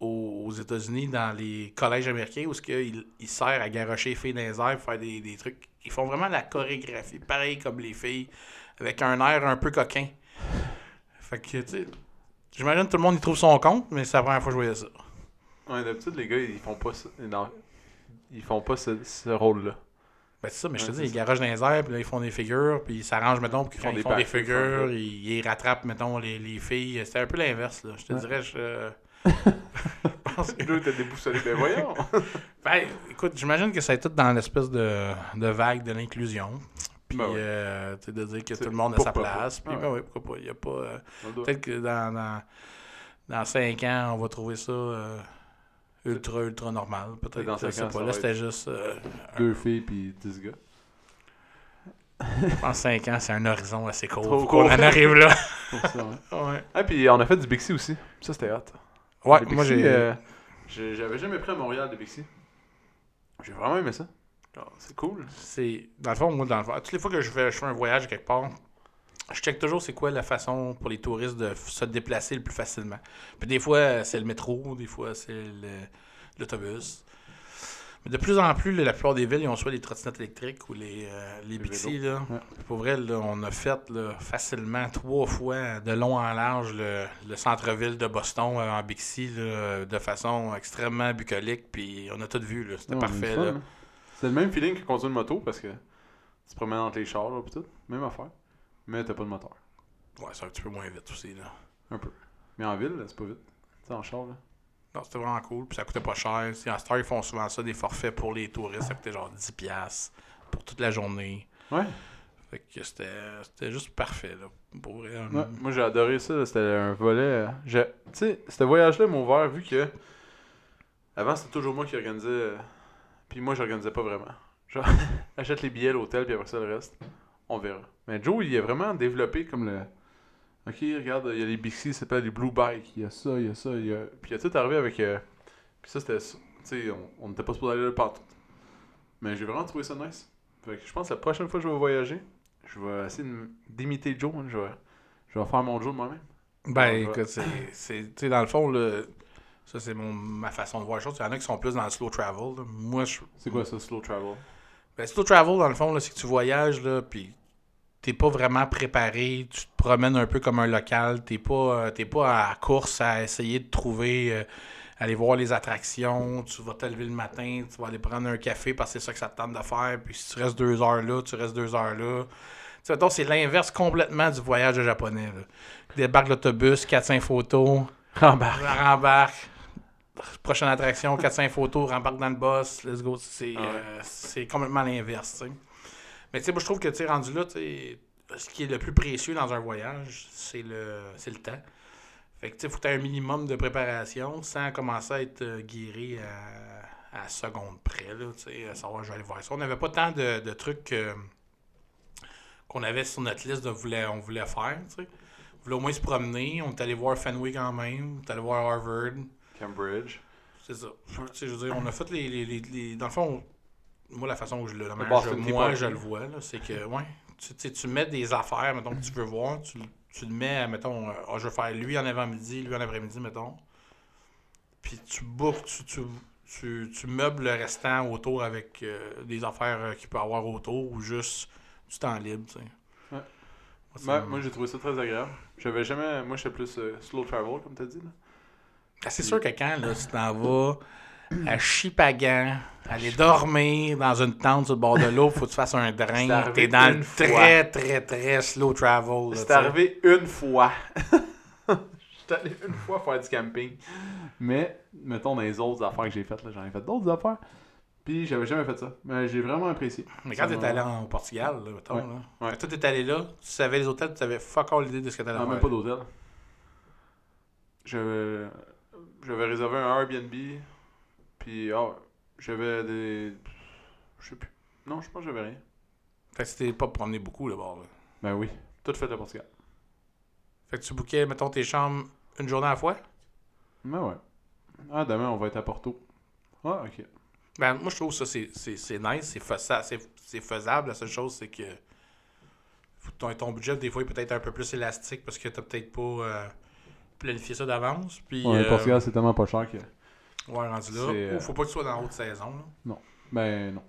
aux, États-Unis dans les collèges américains où ce qu'ils ils servent à garocher les filles dans les airs, faire des, des trucs. Ils font vraiment la chorégraphie, pareil comme les filles, avec un air un peu coquin. Fait que, tu sais, j'imagine que tout le monde y trouve son compte, mais c'est la première fois que je voyais ça. Ouais, d'habitude, les gars, ils font pas ça. non, ils font pas ce, ce rôle-là. Ben, c'est ça, mais je te Ouais, dis, c'est ils garochent dans les airs, puis là, ils font des figures, puis ils s'arrangent, mettons, pour qu'ils font des font des backflips, figures, ils, ils rattrapent, mettons, les, les filles. C'était un peu l'inverse, là. Je te Ouais. dirais, je. Parce que là, t'as déboussolé. Ben voyons! Ben, écoute, j'imagine que ça est tout dans l'espèce de, de vague de l'inclusion. Puis, Ben euh, tu sais, de dire que tout le monde a sa place. Puis, Ah ben ouais, pourquoi pas? Il y a pas. euh, On Peut-être que dans, dans, dans 5 ans, on va trouver ça euh, ultra, ultra normal. Peut-être. Dans je cinq sais ans, pas. Là, c'était juste. Deux filles puis 10 gars. pense 5 ans, c'est un horizon assez court. Trop Faut court. qu'on en arrive là. Ouais. ouais. Ah, puis on a fait du Bixi aussi. Ça, c'était hot. Ouais, Le moi j'ai. euh, J'avais jamais pris à Montréal de Bixi. J'ai vraiment aimé ça. Genre, C'est cool. C'est. Dans le fond, moi, dans le fond, toutes les fois que je fais, je fais un voyage quelque part, je check toujours c'est quoi la façon pour les touristes de se déplacer le plus facilement. Puis des fois, c'est le métro, des fois, c'est le- l'autobus. Mais de plus en plus, la plupart des villes, ils ont soit les trottinettes électriques ou les, euh, les. Là. Ouais. Pour vrai, là, on a fait là, facilement trois fois de long en large le, le centre-ville de Boston euh, en Bixi là, de façon extrêmement bucolique. Puis on a tout vu. là. C'était Ouais, parfait. là. hein. C'est le même feeling que conduire une moto parce que tu te promènes entre les chars là, pis tout. Même affaire. Mais t'as pas de moteur. Ouais, c'est un petit peu moins vite aussi. Là. Un peu. Mais en ville, c'est pas vite. Tu en char, là. Non, c'était vraiment cool. Puis ça coûtait pas cher. À Star, ils font souvent ça, des forfaits pour les touristes. Ça coûtait genre 10$ pour toute la journée. Ouais. Fait que c'était c'était juste parfait. Là, pour. Ouais, Moi, j'ai adoré ça. C'était un volet. euh, je- Tu sais, ce voyage-là m'a ouvert vu que. Avant, c'était toujours moi qui organisais. euh, Puis moi, j'organisais pas vraiment. Genre, achète les billets, l'hôtel, puis après ça, le reste, on verra. Mais Joe, il a vraiment développé comme le. Ok, regarde, il y a les Bixi, ça s'appelle les Blue Bike. Il y a ça, il y a ça, il y a. Puis il a tout arrivé avec. euh, Puis ça, c'était. ça. Tu sais, on- n'était pas supposé aller là partout. Mais j'ai vraiment trouvé ça nice. Fait que je pense que la prochaine fois que je vais voyager, je vais essayer d'imiter Joe. hein. Je vais. Je vais faire mon Joe de moi-même. Ben, écoute, c'est-. Tu sais, dans le fond, le, ça, c'est mon- ma façon de voir les choses. Il y en a qui sont plus dans le slow travel. là. Moi, je. C'est quoi ça, slow travel? Ben, slow travel, dans le fond, c'est que tu voyages, là, puis t'es pas vraiment préparé, tu te promènes un peu comme un local, t'es pas, euh, t'es pas à course à essayer de trouver, euh, aller voir les attractions, tu vas te lever le matin, tu vas aller prendre un café parce que c'est ça que ça te tente de faire, puis si tu restes deux heures là, tu restes deux heures là. Tu sais, c'est l'inverse complètement du voyage japonais. Là. Débarque l'autobus, 4-5 photos, Rembarque. rembarque. Prochaine attraction, 4-5 photos, rembarque dans le boss, let's go. C'est Ah ouais. euh, c'est complètement l'inverse, tu sais. Mais tu sais, moi, je trouve que, tu sais, rendu là, ce qui est le plus précieux dans un voyage, c'est le, c'est le temps. Fait que, tu sais, faut que tu aies un minimum de préparation sans commencer à être euh, guéri à, à seconde près, là, tu sais, à savoir, je vais aller voir ça. On n'avait pas tant de, de trucs euh, qu'on avait sur notre liste de voulait, on voulait faire, tu sais. On voulait au moins se promener, on est allé voir Fenway quand même, on est allé voir Harvard, Cambridge. c'est ça. Tu sais, je veux dire, on a fait les. les, les- les- dans le fond, moi, la façon où je le. moi, je le vois, c'est que, ouais. Tu, tu tu mets des affaires, mettons, que tu veux voir, tu, tu le mets, mettons, euh, ah, je veux faire lui en avant-midi, lui en après-midi, mettons. Puis tu bookes, tu, tu, tu, tu meubles le restant autour avec euh, des affaires euh, qu'il peut avoir autour ou juste du temps libre, tu sais. Ouais. Moi, moi, j'ai trouvé ça très agréable. J'avais jamais. Moi, j'étais plus euh, slow travel, comme t'as dit. Là. Ah, c'est sûr que quand là, tu t'en vas à Chipagan, aller dormir dans une tente sur le bord de l'eau, faut que tu fasses un drain. T'es dans le fois. très, très, très slow travel. C'est arrivé une fois. J'étais allé une fois faire du camping. Mais, mettons, dans les autres affaires que j'ai faites, là, j'en ai fait d'autres affaires. Puis, j'avais jamais fait ça. Mais j'ai vraiment apprécié. Mais quand t'es allé en Portugal, là, mettons, Ouais. là, Ouais. toi t'es allé là, tu savais les hôtels, tu savais fuck all l'idée de ce que t'allais faire. même pas d'hôtel. J'avais réservé un Airbnb. Puis, ah, j'avais des. Je sais plus. Non, je pense que j'avais rien. Fait que c'était pas promené beaucoup là-bas. Là. Ben oui. Tout fait le Portugal. Fait que tu bookais, mettons, tes chambres une journée à la fois? Ben ouais. Ah, demain, on va être à Porto. Ah, ok. Ben, moi, je trouve ça, c'est, c'est, c'est nice, c'est, c'est, faisable. La seule chose, c'est que ton, ton budget, des fois, est peut-être un peu plus élastique parce que t'as peut-être pas euh, planifié ça d'avance. Puis, Ouais, euh, Portugal, c'est tellement pas cher que. Ouais, rendu là. euh, faut pas que tu sois dans la haute saison. Là. Ben non.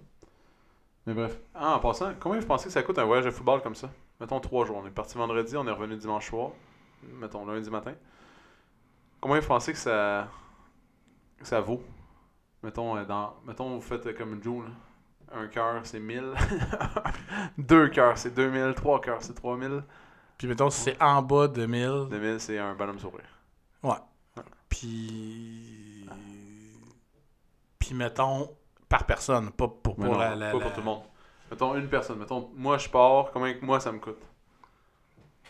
Mais bref. Ah, en passant, combien vous pensez que ça coûte un voyage de football comme ça? Mettons trois jours. On est parti vendredi, on est revenu dimanche soir. Mettons lundi matin. Combien vous pensez que ça, que ça vaut? Mettons, euh, dans, mettons vous faites euh, comme Joe. Un cœur, c'est 1000. Deux cœurs, c'est 2000. Trois cœurs, c'est 3000. Puis, mettons, si c'est en bas de 1000, 2000, c'est un bonhomme sourire. puis. Puis, mettons, par personne, pas pour, pour non, la, la- pas la- pour tout le monde. Mettons une personne. Mettons, moi je pars, combien que moi ça me coûte?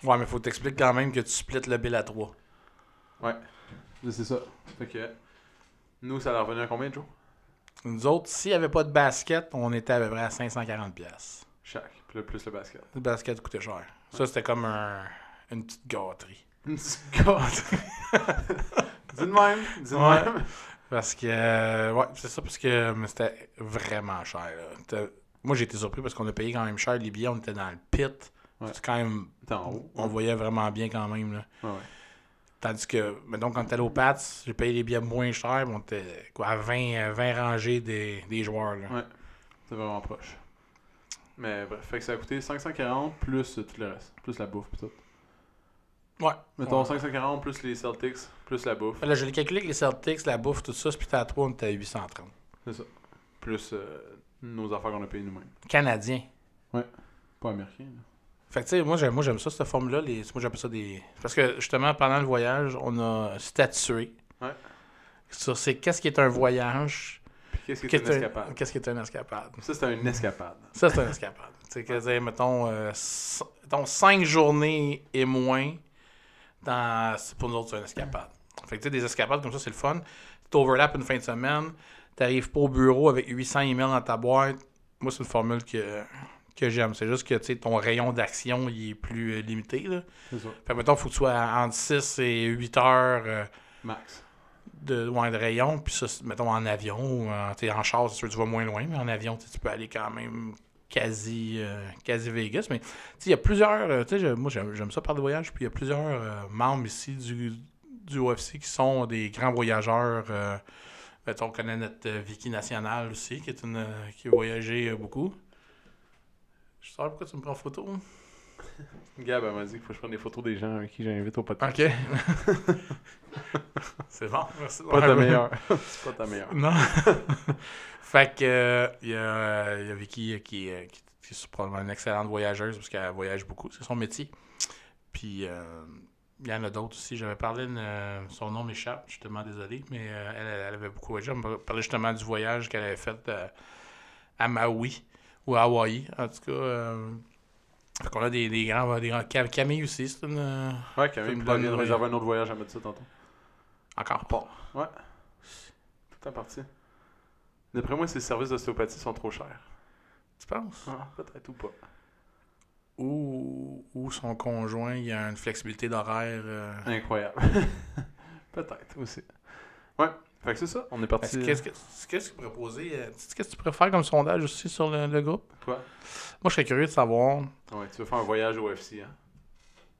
Ouais, mais faut t'expliquer quand même que tu splits le bill à 3. C'est ça. Fait que. Nous, ça leur revenait à combien, Joe? Nous autres, s'il n'y avait pas de basket, on était à peu près à 540$. pièces. Chaque. Le plus le basket. Le basket coûtait cher. Ça, c'était comme un, une petite gâterie. Une petite gâterie. Dis de même. Dis de Ouais. même. Parce que, euh, ouais, c'est ça, parce que c'était vraiment cher. là. Moi, j'ai été surpris parce qu'on a payé quand même cher les billets. On était dans le pit. Ouais. C'est quand même. En haut. On voyait vraiment bien quand même. Là. Ouais, ouais. Tandis que, mettons, quand t'es allé au Pats, j'ai payé les billets moins chers. mais On était quoi, à 20, à 20 rangées des, des joueurs. Là. Ouais. C'est vraiment proche. Mais bref, fait que ça a coûté 540 plus tout le reste. Plus la bouffe pis tout. Ouais. Mettons Ouais. 540 plus les Celtics, plus la bouffe. Là, je l'ai calculé avec les Celtics, la bouffe, tout ça, puis à 3, on était à 830. C'est ça. Plus euh, nos affaires qu'on a payées nous-mêmes. Canadien. Pas américain. là. Fait que, tu sais, moi, j'aime, moi, j'aime ça, cette forme-là. Les, moi, j'appelle ça des. Parce que, justement, pendant le voyage, on a statué Ouais. sur c'est qu'est-ce qui est un voyage, Puis qu'est-ce que c'est qui est un- escapade qu'est-ce qui est une escapade. Ça, c'était une escapade. Ça, c'est une escapade. tu sais, que, mettons, euh, mettons, cinq journées et moins, dans, pour nous autres, c'est une escapade. Fait que, tu sais, des escapades comme ça, c'est le fun. Tu overlaps une fin de semaine, t'arrives pas au bureau avec 800 emails dans ta boîte. Moi, c'est une formule que, que j'aime. C'est juste que, tu ton rayon d'action, il est plus euh, limité, là. C'est ça. Fait que, mettons, faut que tu sois entre 6 et 8 heures euh, Max. de, ouais, de rayon. Puis ça, mettons, en avion, ou en, en char, c'est sûr que tu vas moins loin, mais en avion, tu peux aller quand même quasi, euh, quasi Vegas. Mais il y a plusieurs. euh, moi, j'aime, ça par de voyage. Puis il y a plusieurs euh, membres ici du, du UFC qui sont des grands voyageurs. On connaît notre Vicky National aussi, qui est une qui a voyagé beaucoup. Je sais pas pourquoi tu me prends en photo. Gab, elle m'a dit qu'il faut que je prenne des photos des gens avec qui j'invite au podcast. OK. c'est bon, merci. Pas ta meilleure. C'est pas ta meilleure. Non. fait que, euh, il y, a, euh, il y a Vicky euh, qui, euh, qui, qui est probablement une excellente voyageuse parce qu'elle voyage beaucoup, c'est son métier. Puis, euh, il y en a d'autres aussi. J'avais parlé, de, euh, son nom m'échappe, tellement désolé, mais elle, elle avait beaucoup voyagé. Elle me parlait justement du voyage qu'elle avait fait à Maui ou à Hawaï. En tout cas, fait qu'on a des, des grands. Des grands Cam- Camille aussi, c'est une. Ouais, Camille, une vient de bonne- réserver un autre voyage à mettre ça tantôt. encore pas. Ouais. Tout en partie. D'après moi, ces services d'ostéopathie sont trop chers. Tu penses? Ah, peut-être ou pas. Ou, ou son conjoint, il a une flexibilité d'horaire. euh, Incroyable. peut-être aussi. Ouais. Fait que c'est ça. On est parti. Est-ce- Qu'est-ce que qu'est-ce que tu poser? euh, Qu'est-ce que tu pourrais faire comme sondage aussi sur le, le groupe? Quoi? Moi, je serais curieux de savoir. Ouais, tu veux faire un voyage au UFC, hein?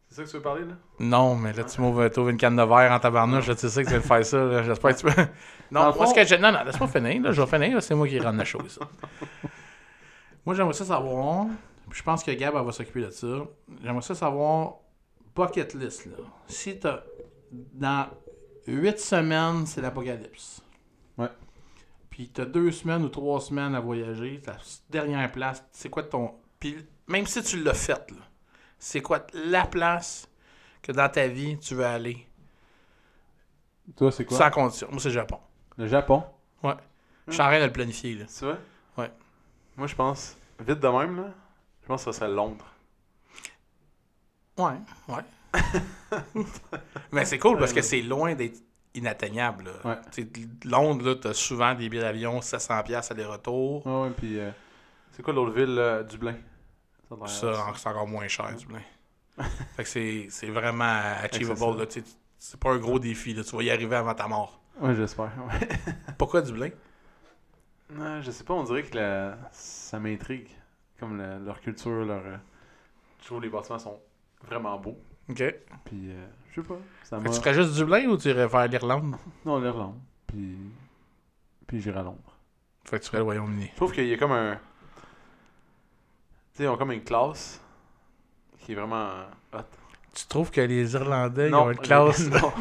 C'est ça que tu veux parler, là? Non, mais là, tu m'ouvres une canne de verre en tabarnouche. là, Tu sais que tu vas faire ça. là, J'espère que tu peux. Non, moi, ce que. Non, non, laisse-moi finir. Là, je vais finir. là, C'est moi qui rende la chose. moi, j'aimerais ça savoir. Je pense que Gab, elle va s'occuper de ça. J'aimerais ça savoir. Bucket list, là. Si t'as. Dans 8 semaines, c'est l'apocalypse. Ouais. Puis t'as deux semaines ou trois semaines à voyager. Ta dernière place, c'est quoi ton. Puis même si tu l'as faite, là, c'est quoi la place que dans ta vie tu veux aller? Toi, c'est quoi? sans condition? Moi, c'est le Japon. Le Japon? Je suis en train de le planifier, là. Tu vois? Ouais. Moi, je pense, vite de même, là, je pense que ça serait Londres. Ouais, ouais. Mais c'est cool parce que c'est loin d'être inatteignable. là. Ouais. Tu sais, Londres, là, t'as souvent des billets d'avion 700$ aller-retour. Ouais, ouais, puis euh, c'est quoi l'autre ville, là? Dublin? Ça, c'est encore moins cher, Dublin. fait que c'est vraiment achievable. Tu C'est pas un gros défi. Là. Tu vas y arriver avant ta mort. Ouais, j'espère. Ouais. Pourquoi Dublin? Non, je sais pas, on dirait que la- ça m'intrigue. Comme la- leur culture, leur. euh, Je trouve les bâtiments sont vraiment beaux. OK. Puis, euh, je sais pas. Ça tu ferais juste Dublin ou tu irais faire l'Irlande? Non, l'Irlande. Puis. Puis j'irai à Londres. Fait que tu ferais le Royaume-Uni. Je trouve qu'il y a comme un. Tu sais, ils ont comme une classe qui est vraiment hot. Tu trouves que les Irlandais, ils Non, ont une classe... les- non.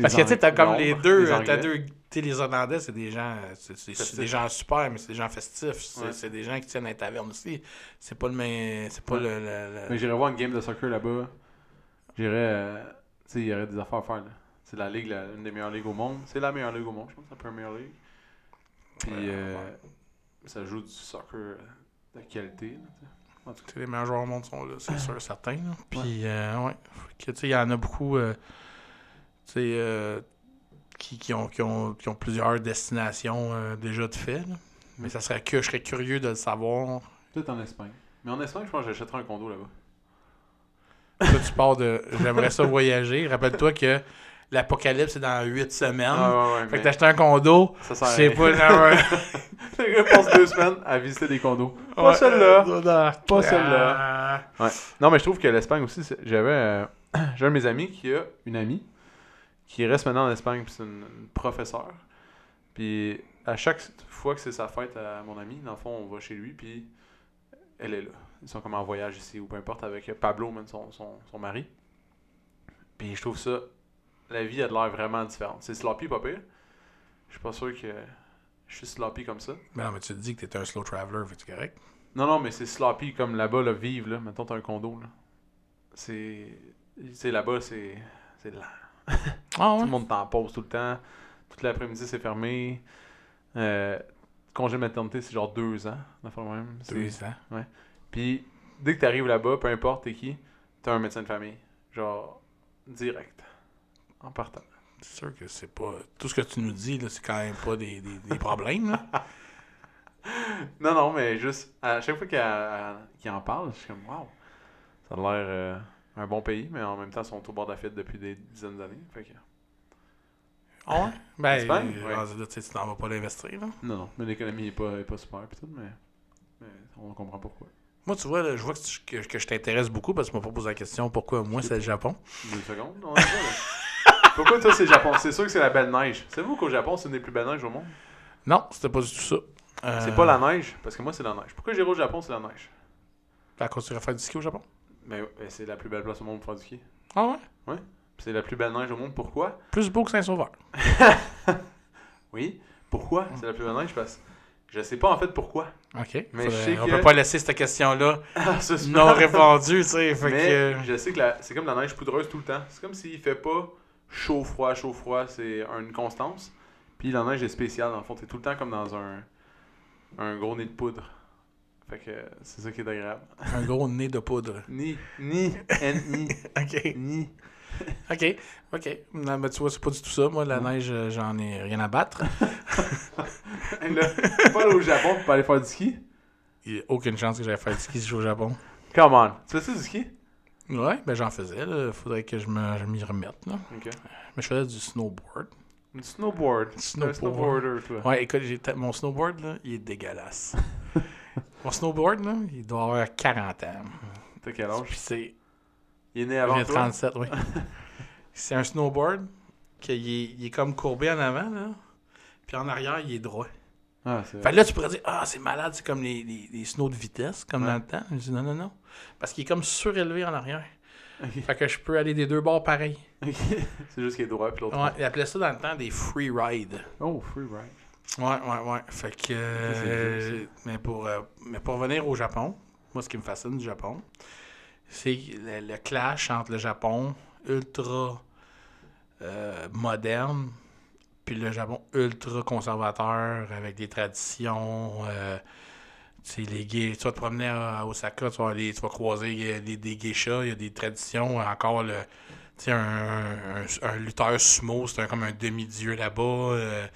Parce que tu sais, t'as comme les deux. T'as deux. Tu sais, les Irlandais, c'est des gens. C'est des gens super, mais c'est des gens festifs. C'est Ouais. des gens qui tiennent à taverne aussi. C'est pas le même. C'est pas Ouais. le. le- le- Mais j'irais voir une game de soccer là-bas. J'irais. euh, tu sais, il y aurait des affaires à faire là. C'est la ligue, la- une des meilleures ligues au monde. C'est la meilleure ligue au monde, je pense, la Premier League. Puis euh, ouais. ça joue du soccer euh, de qualité. là, tu sais. En tout cas, Tu sais, les meilleurs joueurs au monde sont là, c'est sûr, certain. là. Puis, euh, ouais. Sais, il y en a beaucoup. euh, tu sais, euh, qui, qui, ont, qui, ont, qui ont plusieurs destinations euh, déjà de fait. là. Mais ça serait que je serais curieux de le savoir. peut-être en Espagne. Mais en Espagne, je pense que j'achèterais un condo là-bas. Toi, tu pars de. J'aimerais ça voyager. Rappelle-toi que l'apocalypse, c'est dans 8 semaines. Ah, ouais, ouais, Fait que t'achètes un condo, ça sert à rien. pas Le gars passe deux semaines à visiter des condos. Pas celle-là. Pas celle-là. Non, mais je trouve que l'Espagne aussi, j'avais euh, j'ai un de mes amis qui a une amie qui reste maintenant en Espagne, puis c'est une, une professeure. Puis à chaque fois que c'est sa fête à mon ami, dans le fond, on va chez lui, puis elle est là. Ils sont comme en voyage ici, ou peu importe, avec Pablo, même son, son, son mari. Puis je trouve ça, la vie a de l'air vraiment différente. C'est sloppy, pas pire. Je suis pas sûr que je suis sloppy comme ça. Mais non, mais tu te dis que t'es un slow traveler, que correct? Non, non, mais c'est sloppy comme là-bas, là, vivre, là. Mettons, t'as un condo, là. C'est. Tu sais, là-bas, c'est. C'est lent. Ah Tout le monde t'en pose tout le temps. Toute l'après-midi, c'est fermé. Euh, congé maternité, c'est genre deux ans. le fond, même. Deux ans? Puis, dès que t'arrives là-bas, peu importe t'es qui, t'as un médecin de famille. Genre, direct. En partant. C'est sûr que c'est pas. Tout ce que tu nous dis, là, c'est quand même pas des, des, des problèmes, là. Non, non, mais juste, à chaque fois qu'il en parle, je suis comme, waouh, ça a l'air euh, un bon pays, mais en même temps, ils sont au bord de la fête depuis des dizaines d'années. Fait que... Ah ouais? Ben, euh, ouais. là, tu tu n'en vas pas l'investir, là. Non, non, mais l'économie est pas, est pas super, pis tout, mais, mais on comprend pourquoi. Moi, tu vois, là, je vois que, tu- que, que je t'intéresse beaucoup parce que tu m'as pas posé la question pourquoi moi c'est le Japon? Deux secondes, on. Pourquoi toi, c'est le Japon? C'est sûr que c'est la belle neige. Savez-vous qu'au Japon, c'est une des plus belles neiges au monde? Non, c'était pas du tout ça. Euh, C'est pas la neige, parce que moi, c'est la neige. Pourquoi j'irai au Japon, c'est la neige? À cause tu faire du ski au Japon? Ben, ben, c'est la plus belle place au monde pour faire du ski. Ah ouais? C'est la plus belle neige au monde. Pourquoi? Plus beau que Saint-Sauveur. Oui. Pourquoi? C'est la plus belle neige? Parce que je sais pas en fait pourquoi. OK. Mais Faudrait- je sais on que- peut pas laisser cette question-là Ah, non répondue, tu sais. Fait Mais que... je sais que la- c'est comme la neige poudreuse tout le temps. C'est comme s'il fait pas chaud, froid, chaud, froid. C'est une constance. Puis la neige est spéciale. Dans le fond, t'es tout le temps comme dans un, un gros nez de poudre. Fait que c'est ça qui est agréable. Un gros nez de poudre. Ni, ni, N-I, OK. ni. OK. OK. Non, mais tu vois, c'est pas du tout ça. Moi, la neige, euh, j'en ai rien à battre. Là, pas aller au Japon pour aller faire du ski? Il n'y a aucune chance que j'aille faire du ski si je vais au Japon. Come on. Tu fais ça du ski? Ouais, ben j'en faisais. Il faudrait que je m'y remette. Là. Mais je faisais du snowboard. Du snowboard. T'es un Snowboard. snowboarder, toi. Ouais, écoute, mon snowboard, là, il est dégueulasse. mon snowboard, là, il doit avoir 40 ans. T'as quel âge? Puis c'est... Il est né avant J'ai toi? 37, oui. c'est un snowboard qui est, il est comme courbé en avant, là. Puis en arrière, il est droit. Ah, c'est Fait que là, tu pourrais dire, ah, c'est malade, c'est comme les, les, les snows de vitesse, comme Ouais. dans le temps. Je dis, non, non, non. Parce qu'il est comme surélevé en arrière. Fait que je peux aller des deux bords pareil. C'est juste qu'il est droit puis l'autre. Ouais, ils appelaient ça dans le temps des free rides. Oh, free ride. Ouais, ouais, ouais. Fait que. euh, mais, pour, euh, mais pour revenir au Japon, moi, ce qui me fascine du Japon, c'est le, clash entre le Japon ultra euh, moderne puis le Japon ultra conservateur avec des traditions. euh, les gays, tu vas te promener à Osaka, tu vas, aller, tu vas croiser des, des geishas, il y a des traditions. Encore, le, un, un, un lutteur sumo, c'est comme un demi-dieu là-bas. euh,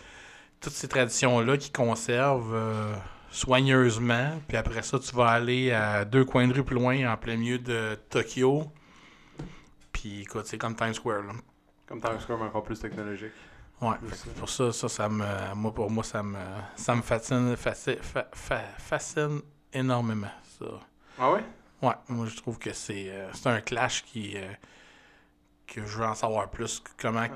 toutes ces traditions-là qui conservent euh, soigneusement. Puis après ça, tu vas aller à deux coins de rue plus loin, en plein milieu de Tokyo. Puis écoute, c'est comme Times Square. Là. Comme Times Square, mais encore plus technologique. Ouais, que pour ça, ça, ça me, moi, pour moi, ça me, ça me fascine, fascine, fa- fa- fascine énormément. Ça. Ah ouais? Ouais, moi, je trouve que c'est, euh, un clash qui, euh, que je veux en savoir plus. Comment,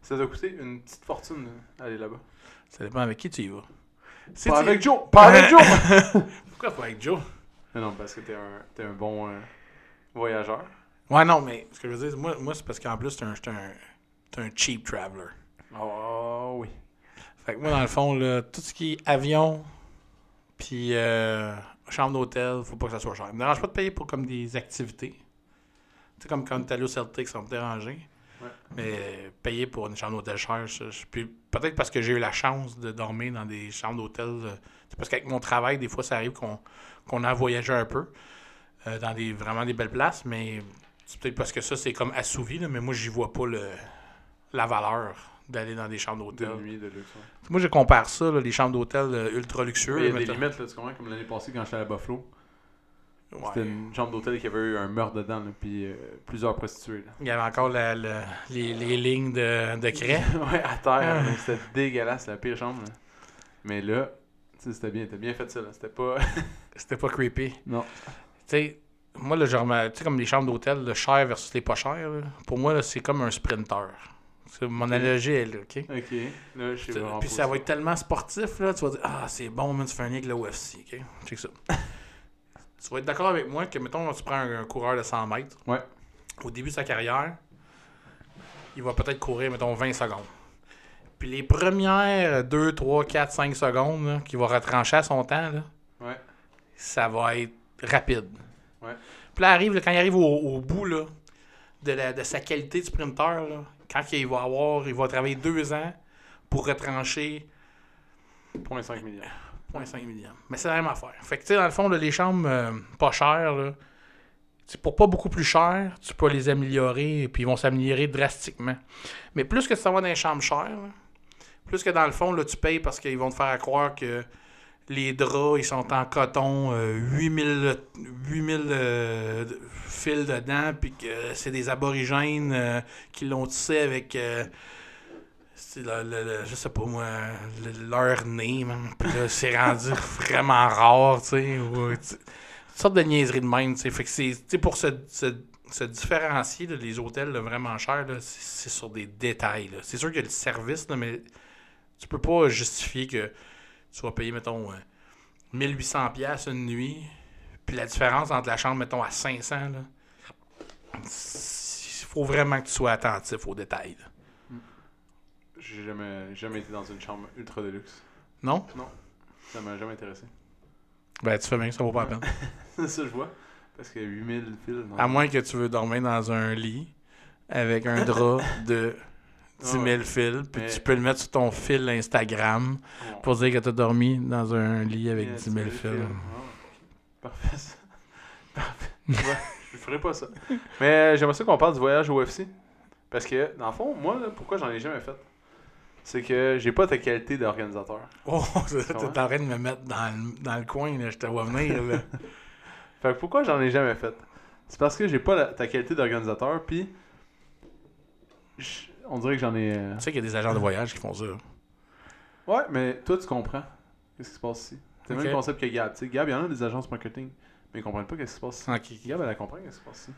Ça doit coûter une petite fortune euh, aller là-bas. ça dépend avec qui tu y vas. Pas avec Joe! Pas avec Joe! Pourquoi pas avec Joe? Non, parce que t'es un, t'es un bon euh, voyageur. Ouais, non, mais ce que je veux dire, moi, moi c'est parce qu'en plus, t'es un, t'es un, t'es un cheap traveler. Oh oui. Fait que moi, dans le fond, là, tout ce qui est avion, puis euh, chambre d'hôtel, faut pas que ça soit cher. Ça me dérange pas de payer pour comme des activités. Tu sais, comme quand t'es allé au Celtic, ça va me déranger. Ouais. Mais payer pour une chambre d'hôtel chère, peut-être parce que j'ai eu la chance de dormir dans des chambres d'hôtel. euh, C'est parce qu'avec mon travail, des fois, ça arrive qu'on a voyagé un peu euh, dans des vraiment des belles places, mais c'est peut-être parce que ça, c'est comme assouvi, là, mais moi, j'y vois pas le, la valeur d'aller dans des chambres De d'hôtel. nuit, de luxe. ouais. Moi, je compare ça, là, les chambres d'hôtel euh, ultra luxueux. Mais il y a des limites, là, tu comprends? Comme l'année passée, quand j'étais à Buffalo, Ouais. c'était une chambre d'hôtel qui avait eu un meurtre dedans, là, puis euh, plusieurs prostituées. Là. Il y avait encore la- la- les, les lignes de, de craie. ouais, à terre. Ah. C'était dégueulasse, la pire chambre. là. Mais là, c'était bien, bien fait ça. C'était pas. C'était pas creepy. non. Tu sais, moi, là, genre, tu sais, comme les chambres d'hôtel, le cher versus les pas chers, là, pour moi, c'est comme un sprinter. C'est mon analogie, elle, OK? Ok. Là, je vraiment Puis ça va être tellement sportif, là, tu vas dire, ah, c'est bon, man, tu fais un lien avec le UFC, OK? Check ça. Tu vas être d'accord avec moi que, mettons, tu prends un, un coureur de 100 mètres. Ouais. Au début de sa carrière, il va peut-être courir, mettons, 20 secondes. Puis les premières 2, 3, 4, 5 secondes qu'il va retrancher à son temps, là, Ouais. ça va être rapide. Ouais. Puis là, arrive, là, quand il arrive au, au bout là, de, la- de sa qualité de sprinter, là, quand il va avoir, il va travailler deux ans pour retrancher 0.5 millions. 0.5 millions. Mais c'est la même affaire. Fait que, tu sais, dans le fond, les chambres euh, pas chères, là, pour pas beaucoup plus cher, tu peux les améliorer et puis ils vont s'améliorer drastiquement. Mais plus que t'en vas dans les chambres chères, plus que dans le fond, là, tu payes parce qu'ils vont te faire croire que les draps, ils sont en coton, euh, 8000, 8000 euh, fils dedans, puis que c'est des aborigènes euh, qui l'ont tissé avec, le, le- je sais pas moi, le- leur nez, c'est rendu vraiment rare, tu sais. Toutes sortes de niaiseries de même. Fait que c'est, pour se, différencier, là, les hôtels vraiment chers, c'est, sur des détails. C'est sûr qu'il y a le service, mais tu peux pas justifier que tu vas payer, mettons, euh, 1800$ pièces une nuit, Puis la différence entre la chambre, mettons, à 500, là, il faut vraiment que tu sois attentif aux détails. J'ai jamais, jamais été dans une chambre ultra de luxe. Non? Ça m'a jamais intéressé. Ben, tu fais bien, ça vaut pas la peine. C'est ça, je vois. Parce qu'il y a 8000 fils. À moins que tu veux dormir dans un lit avec un drap de 10 000 Ouais. fils, puis Mais- tu peux le mettre sur ton fil Instagram pour dire que tu as dormi dans un lit avec Il y a 10 000 fils. Ah, Parfait. ça. Parfait. Ouais, je ferai pas ça. Mais euh, j'aimerais ça qu'on parle du voyage au UFC. Parce que, dans le fond, moi, là, pourquoi j'en ai jamais fait? C'est que j'ai pas ta qualité d'organisateur. Oh, t'es en train de me mettre dans le, dans le coin, là. je te vois venir. Là. Fait que pourquoi j'en ai jamais fait? C'est parce que j'ai pas la- ta qualité d'organisateur, puis. On dirait que j'en ai. euh, tu sais qu'il y a des agents de voyage qui font ça. Ouais, mais toi, tu comprends. Qu'est-ce qui se passe ici C'est le même concept que Gab. Tu sais, Gab, il y en a des agences marketing, mais ils comprennent pas qu'est-ce qui se passe ici. Ok. Gab, elle comprend qu'est-ce qui se passe ici.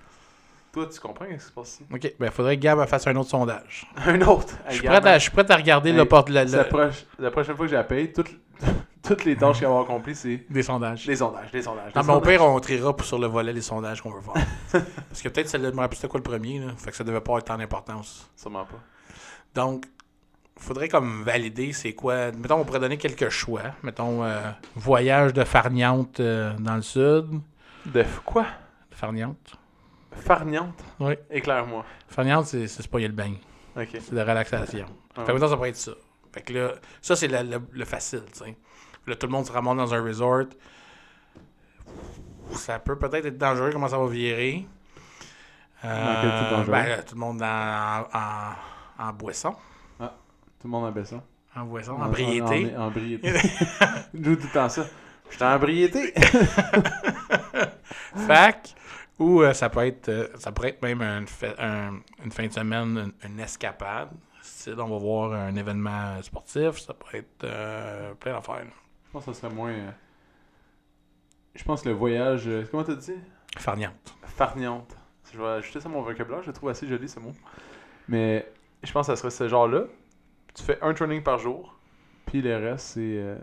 Toi, tu comprends qu'est-ce qui se passe Ok, ben faudrait que Gab fasse un autre sondage. Un autre. Je suis Hey, prêt Gab, à, je suis prêt à regarder Hey, le porte la, le- proche- la prochaine fois que la paye, toutes, toutes les tâches qu'elle va avoir accomplies, c'est des sondages. les sondages, les sondages. Non, les mais au pire, on triera sur le volet les sondages qu'on veut voir. Parce que peut-être celle-là, je me rappelle c'était quoi le premier, là? Fait que ça devait pas avoir tant d'importance. Sûrement pas. Donc, faudrait comme valider c'est quoi. Mettons, on pourrait donner quelques choix. Mettons, euh, voyage de Farniente euh, dans le sud. De quoi? Farniente. Farniante Oui. Éclaire-moi. Farniente, c'est c'est se payer le bain. Ok. C'est de relaxation. Ah Fait que mettons, ça pourrait être ça. Fait que là, ça, c'est le, le- le facile, tu sais. Là, tout le monde se ramasse dans un resort. Ça peut peut-être être dangereux comment ça va virer. Dangereux? ben, là, tout le monde en, en, en boisson. Tout le monde a ça. En boisson, en briété. En, en, en briété. Joue tout le temps ça? J'étais en briété. Fac. Ou euh, ça peut être euh, ça pourrait être même une, fa- un- une fin de semaine, une, une escapade. Style, on va voir un événement sportif. Ça peut être euh, plein d'affaires. Je pense que ça serait moins. Je pense que le voyage. Comment t'as dit? Farniente. Farniante. Je vais ajouter ça à mon vocabulaire, je le trouve assez joli ce mot. Mais je pense que ça serait ce genre-là. Tu fais un training par jour, puis le reste, c'est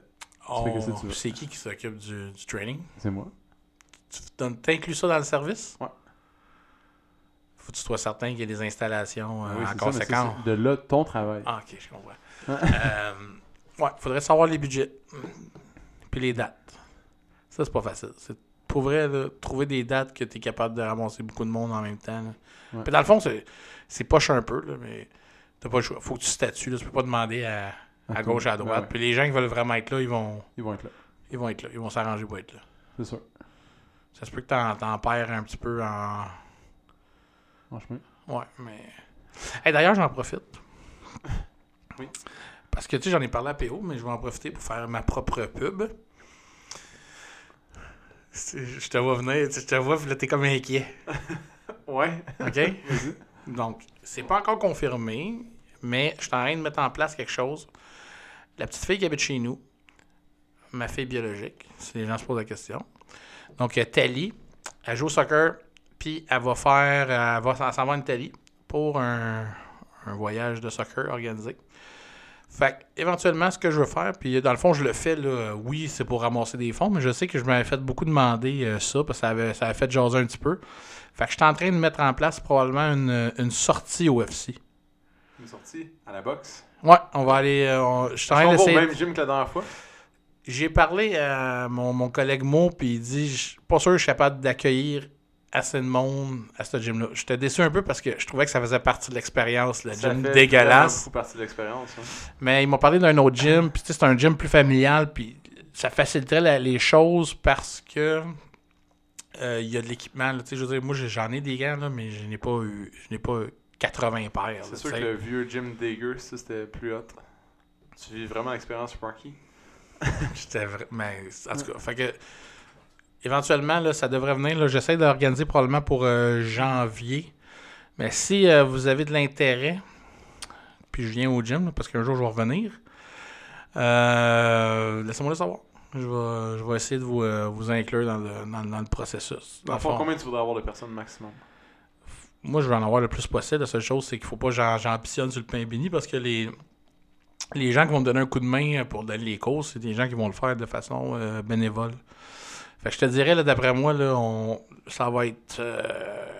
Oh, c'est qui qui s'occupe du, du training? c'est moi. Tu t'inclus ça dans le service? Ouais. Faut que tu sois certain qu'il y a des installations euh, Oui, en ça, conséquence. de là, ton travail. Ah, ok, je comprends. euh, ouais, faudrait savoir les budgets. Puis les dates. Ça, c'est pas facile. C'est pour vrai, là, trouver des dates que tu es capable de ramasser beaucoup de monde en même temps. là. Ouais. Puis dans le fond, c'est, poche un peu, là, mais t'as pas le choix. Faut que tu statues. Là. Tu peux pas demander à, à gauche, à Ouais, droite. ouais. Puis les gens qui veulent vraiment être là, ils vont, Ils vont être là. ils vont être là. Ils vont s'arranger pour être là. C'est sûr. Ça se peut que t'en, t'en perds un petit peu en. Franchement. Ouais, mais. Hey, d'ailleurs, j'en profite. Oui. Parce que, tu sais, j'en ai parlé à PO, mais je vais en profiter pour faire ma propre pub. C'est- Je te vois venir, tu sais, je te vois, puis là, t'es comme inquiet. Ouais. OK? Vas-y. Donc, c'est pas encore confirmé, mais je suis en train de mettre en place quelque chose. La petite fille qui habite chez nous, ma fille biologique, si les gens se posent la question. Donc, euh, Tali, elle joue au soccer, puis elle va faire, elle va s'en va en Italie pour un, un voyage de soccer organisé. Fait que, éventuellement, ce que je veux faire, puis dans le fond, je le fais, là, oui, c'est pour ramasser des fonds, mais je sais que je m'avais fait beaucoup demander euh, ça, parce que ça avait, ça avait fait jaser un petit peu. Fait que je suis en train de mettre en place probablement une, une sortie au UFC. Une sortie à la boxe? Ouais, on va aller. euh, on- je suis en train d'essayer. même gym que la dernière fois? J'ai parlé à mon, mon collègue Mo, puis il dit Je suis pas sûr que je suis capable d'accueillir assez de monde à ce gym-là. J'étais déçu un peu parce que je trouvais que ça faisait partie de l'expérience, le Ça gym fait dégueulasse. partie de l'expérience. hein. Mais ils m'ont parlé d'un autre gym, puis c'est un gym plus familial, puis ça faciliterait la- les choses parce que euh, il y a de l'équipement. là. Tu sais, je veux dire, moi j'en ai des gants, là, mais je n'ai pas eu, je n'ai pas eu 80 paires. là, C'est sûr que le vieux Dager, ça c'était plus hot. Tu vis vraiment l'expérience Rocky. J'étais vra- mais en tout cas, fait que éventuellement là, ça devrait venir. là. J'essaie d'organiser probablement pour euh, janvier. Mais si euh, vous avez de l'intérêt, puis je viens au gym là, parce qu'un jour je vais revenir, euh, laissez-moi le savoir. Je vais, je vais essayer de vous, vous inclure dans le, dans, le- dans le processus. Dans fond, combien tu voudrais avoir de personnes maximum? moi, je vais en avoir le plus possible. La seule chose, c'est qu'il faut pas que j'ambitionne sur le pain béni parce que les, les gens qui vont me donner un coup de main pour donner les courses, c'est des gens qui vont le faire de façon euh, bénévole. Fait que je te dirais, là, d'après moi, là, on, ça va être euh,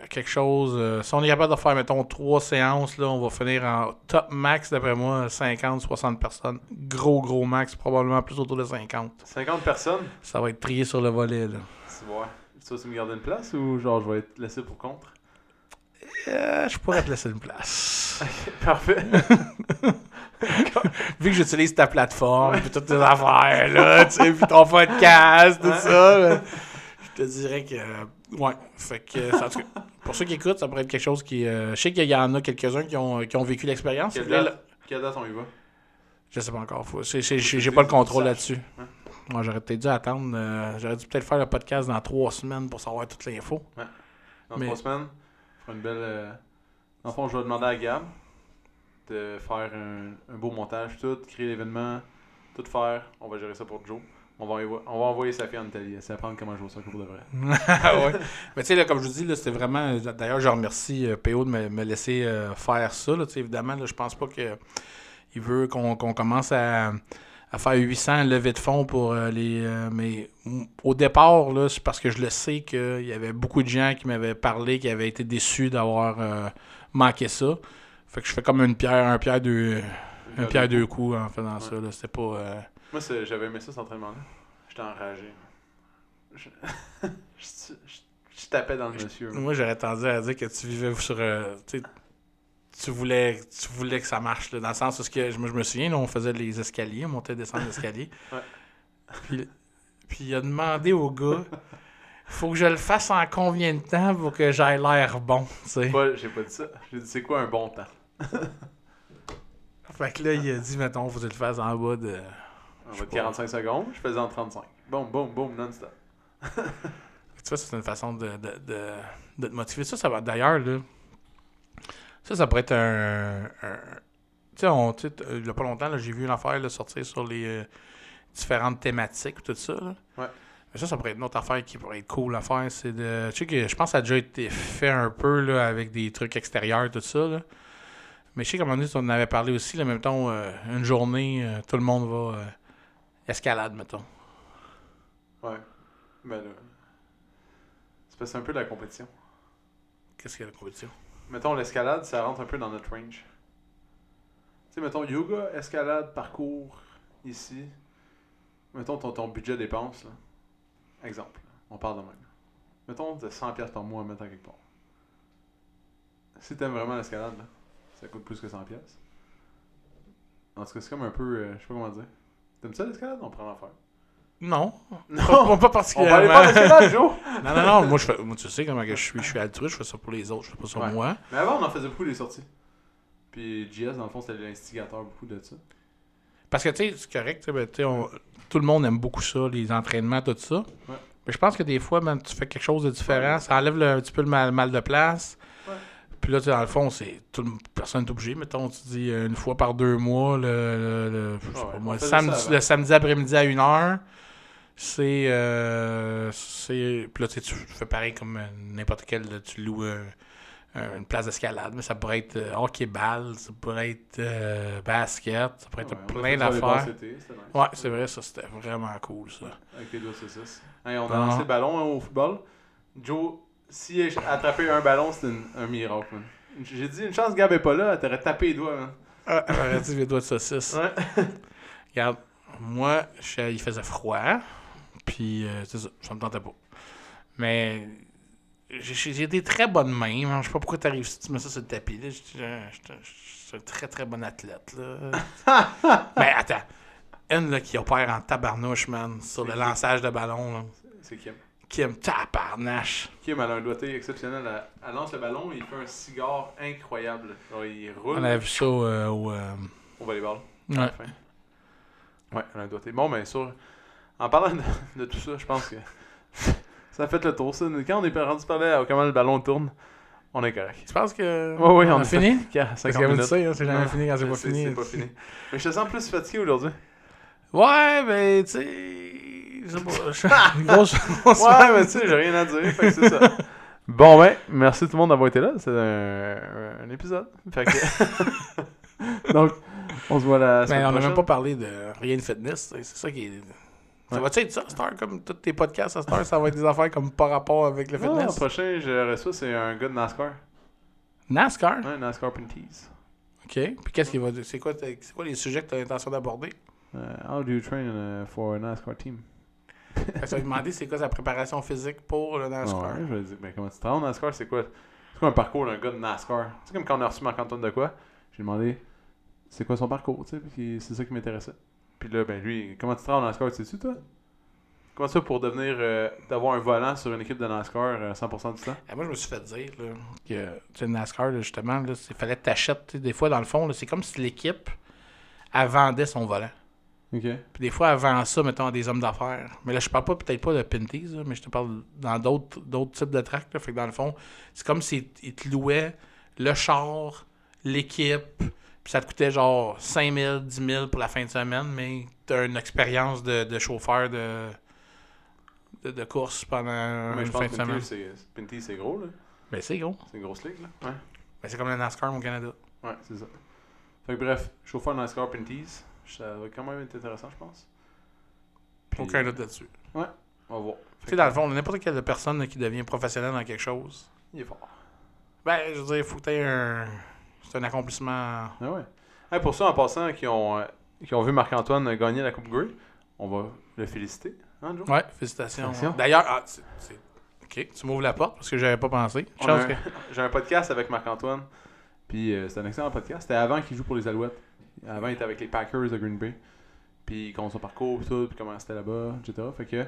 quelque chose. euh, si on est capable de faire, mettons, trois séances, là, on va finir en top max, d'après moi, 50, 60 personnes. Gros, gros max, probablement plus autour de 50. 50 personnes? Ça va être trié sur le volet, là. Tu vois. Tu vas me garder une place ou genre je vais être laissé pour contre? Euh, je pourrais te laisser une place. Parfait. Vu que j'utilise ta plateforme, puis toutes tes affaires, là, tu sais, puis ton podcast, tout Ouais. ça, là, je te dirais que. euh, ouais. Fait que, en tout cas, pour ceux qui écoutent, ça pourrait être quelque chose qui. euh, je sais qu'il y en a quelques-uns qui ont, qui ont vécu l'expérience. Quelle Là, date, quelle date on y va? Je sais pas encore. J'ai pas le contrôle là-dessus. Ouais. Moi, j'aurais peut-être dû attendre. euh, j'aurais dû peut-être faire le podcast dans trois semaines pour savoir toute l'info. Dans Mais- trois semaines, on fera une belle. euh, Dans le fond, je vais demander à Gab de faire un, beau montage, tout, créer l'événement, tout faire. On va gérer ça pour Joe. On va, on va envoyer sa fille en Italie. Elle sait apprendre comment jouer au soccer pour de vrai. ouais. Mais tu sais, comme je vous dis, c'était vraiment. D'ailleurs, je remercie euh, PO de me, laisser euh, faire ça. Évidemment, je pense pas que il veut qu'on commence à, à faire 800 levées de fonds pour euh, les. mais au départ, c'est parce que je le sais qu'il y avait beaucoup de gens qui m'avaient parlé, qui avaient été déçus d'avoir manqué ça. Fait que je fais comme une pierre, un pierre deux, un pierre deux coups en faisant ça. là. C'était pas. euh, Moi, c'est- j'avais aimé ça, cet entraînement-là. J'étais enragé. Je... je, tapais dans le monsieur. Moi, j'aurais tendance à dire que tu vivais sur. euh, tu voulais, tu voulais que ça marche, là, dans le sens où ce que, je, me- je me souviens, là, on faisait les escaliers, on montait et descendait l'escalier. Ouais. Puis, puis il a demandé au gars faut que je le fasse en combien de temps pour que j'aille l'air bon, tu sais. Pas- J'ai pas dit ça? J'ai dit c'est quoi un bon temps? Fait que là, il a dit, mettons, faut que tu le fasses en bas de. En bas de sais 45 secondes, je faisais en 35. Boum, boum, boum, non-stop. Tu vois, c'est une façon de, de, de, de te motiver. Ça, ça va. D'ailleurs, là. Ça, ça pourrait être un. un- tu sais, on- euh, il y a pas longtemps, là, j'ai vu une affaire là, sortir sur les euh, différentes thématiques, tout ça. Là. Ouais. Mais ça, ça pourrait être une autre affaire qui pourrait être cool à faire. C'est de. Tu sais, que je pense que ça a déjà été fait un peu là, avec des trucs extérieurs, tout ça. Là. Mais je sais qu'à un moment donné, on en avait parlé aussi. Là, mettons, euh, une journée, euh, tout le monde va. euh, escalade, mettons. Ouais. Ben là. C'est que un peu de la compétition. Qu'est-ce qu'il y a la compétition? Mettons, l'escalade, ça rentre un peu dans notre range. Tu sais, mettons, yoga, escalade, parcours, ici. Mettons ton, ton budget dépense, là. Exemple, on parle de même. Mettons, t'as 100$ piastres par mois à mettre à quelque part. Si t'aimes vraiment l'escalade, là, ça coûte plus que 100$. piastres. En tout cas, c'est comme un peu, euh, je sais pas comment dire. T'aimes ça l'escalade? On prend l'enfer. Non. Non! Pas, pas On particulièrement. pas d'escalade, Joe! Non, non, non, moi, je fais, moi tu sais comment je suis. Je suis altruiste, je fais ça pour les autres, je fais pas ça pour Ouais. moi. Mais avant, on en faisait beaucoup des sorties. Puis JS, dans le fond, c'était l'instigateur beaucoup de ça. Parce que, tu sais, c'est correct, tu sais, ben, on- tout le monde aime beaucoup ça, les entraînements, tout ça. Ouais. Mais je pense que des fois, ben, tu fais quelque chose de différent, ça enlève le- un petit peu le mal, mal de place. Puis là, dans le fond, c'est personne n'est obligé. Mettons, tu dis euh, une fois par deux mois, le, le- le- je sais Ouais, pas on moi, le faisait samedi, ça le samedi après-midi à 1h, c'est. euh, c'est puis là, tu sais, tu fais pareil comme euh, n'importe quel. là, tu loues euh, un- une place d'escalade, mais ça pourrait être hockey-ball, ça pourrait être euh, basket, ça pourrait être Ouais, plein ça d'affaires. nice. Ouais, c'est vrai, ça, c'était vraiment cool, ça. Avec les doigts saucisses. Hey, on a lancé le ballon hein, au football. Joe, s'il a attrapé un ballon, c'est un miracle, man. J'ai dit, une chance Gab est pas là, elle t'aurait tapé les doigts, man. Ah, j'aurais dit les doigts de saucisse. Ouais. Regarde, moi, je- il faisait froid, puis euh, c'est ça, ça me tentait pas. Mais j'ai j'ai des très bonnes mains, je sais pas pourquoi t'arrives si tu mets ça sur le tapis, là. Je je- je suis un très très bon athlète, là. Mais attends, une là, qui opère en tabarnouche, man, sur le qui? lançage de ballon, là. C'est Kim. Kim tabarnache. Kim, elle a un doigté exceptionnel. Elle, elle lance le ballon, il fait un cigare incroyable. Genre, il roule On avait vu ça euh, au. euh, au volleyball. à ouais. la fin. Ouais, elle a un doigté. Bon, bien sûr. En parlant de, de tout ça, je pense que ça a fait le tour. Ça. Quand on est rendu parler à comment le ballon tourne, on est correct. Tu penses que. Ouais, ouais, on on a fini? Parce que hein, c'est jamais fini quand c'est pas fini. C'est pas fini. Mais je te sens plus fatigué aujourd'hui. Ouais, mais tu sais. Je pas. je-. Ouais, mais tu sais, j'ai rien à dire. Fait que c'est ça. Bon, ben, merci tout le monde d'avoir été là. C'est un, un épisode. Fait que. Donc, on se voit la Mais semaine on n'a même pas parlé de rien de fitness. C'est ça qui est. Ça Ouais. va-tu être ça, Star, comme tous tes podcasts à Star, ça va être des affaires comme par rapport avec le Non, le fitness? prochain, je reçois, c'est un gars de NASCAR. NASCAR? Ouais, NASCAR Pinties. OK. Puis qu'est-ce qu'il va dire? C'est quoi, c'est quoi les sujets que tu as l'intention d'aborder? Uh, how do you train uh, for a NASCAR team? Fait que demander c'est quoi sa préparation physique pour le NASCAR. Ouais, je ben, comment tu travailles au NASCAR, c'est quoi? C'est quoi un parcours d'un gars de NASCAR? C'est comme quand on a reçu Marc-Antoine de quoi? J'ai demandé, c'est quoi son parcours, tu sais, puis c'est ça qui m'intéressait. Puis là, ben lui, comment tu travailles au NASCAR, tu sais-tu, toi? Comment ça pour devenir, euh, d'avoir un volant sur une équipe de NASCAR euh, 100% du temps? Et moi, je me suis fait dire là, que tu sais, NASCAR, là, justement, il fallait que tu achètes. Des fois, dans le fond, c'est comme si l'équipe vendait son volant. Puis des fois, avant ça, mettons, à des hommes d'affaires. Mais là, je parle pas peut-être pas de Pinties, là, mais je te parle dans d'autres d'autres types de tracks. là. Fait que dans le fond, c'est comme s'ils ils te louaient le char, l'équipe, puis ça te coûtait genre 5 000, 10 000 pour la fin de semaine, mais tu as une expérience de, de chauffeur de, de, de course pendant Mais une je fin pense de que semaine. Pinty, c'est gros, là. Ben, c'est gros. C'est une grosse ligue, là. Ouais. Ben, c'est comme le NASCAR au Canada. Ouais, c'est ça. Fait que bref, chauffeur NASCAR Pinties, ça va quand même être intéressant, je pense. Puis, Aucun doute là-dessus. On va voir. Tu sais, dans le fond, n'importe quelle personne qui devient professionnelle dans quelque chose, Il est fort. ben, je veux dire, il faut que tu un. C'est un accomplissement. Ah ouais. Hey, pour ceux en passant qui ont, euh, qui ont vu Marc-Antoine gagner la Coupe Grey, on va le féliciter. Hein, Joe? Ouais, félicitations. Félicitations. D'ailleurs, ah, c'est- c'est- ok, tu m'ouvres la porte parce que j'avais pas pensé. On Chance a un- que- J'ai un podcast avec Marc-Antoine. Puis euh, c'est un excellent podcast. C'était avant qu'il joue pour les Alouettes. Avant, il était avec les Packers de Green Bay. Puis compte son parcours, tout, puis comment c'était là-bas, etc. Fait que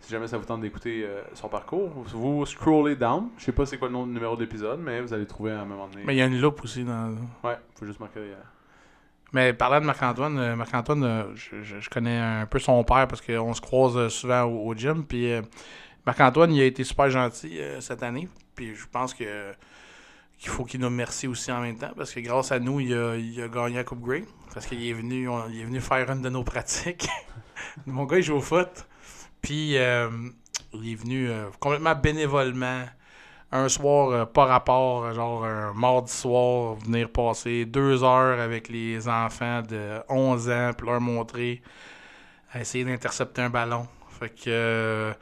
si jamais ça vous tente d'écouter euh, son parcours, vous, scrollez down. Je sais pas c'est quoi le nom, numéro d'épisode, mais vous allez trouver à un moment donné. Mais il y a une loupe aussi dans. Ouais, faut juste marquer. euh, Mais parlant de Marc-Antoine, euh, Marc-Antoine, je, je- je connais un peu son père parce qu'on se croise souvent au, au gym. Puis Marc-Antoine, il a été super gentil cette année. Puis je pense que qu'il faut qu'il nous remercie aussi en même temps parce que grâce à nous, il a, il a gagné la Coupe Grey. Parce qu'il est venu, il est venu faire une de nos pratiques. Mon gars, il joue au foot. Puis euh, il est venu euh, complètement bénévolement. Un soir, euh, pas rapport, euh, genre un mardi soir, venir passer deux heures avec les enfants de 11 ans, puis leur montrer à essayer d'intercepter un ballon. Fait que, euh,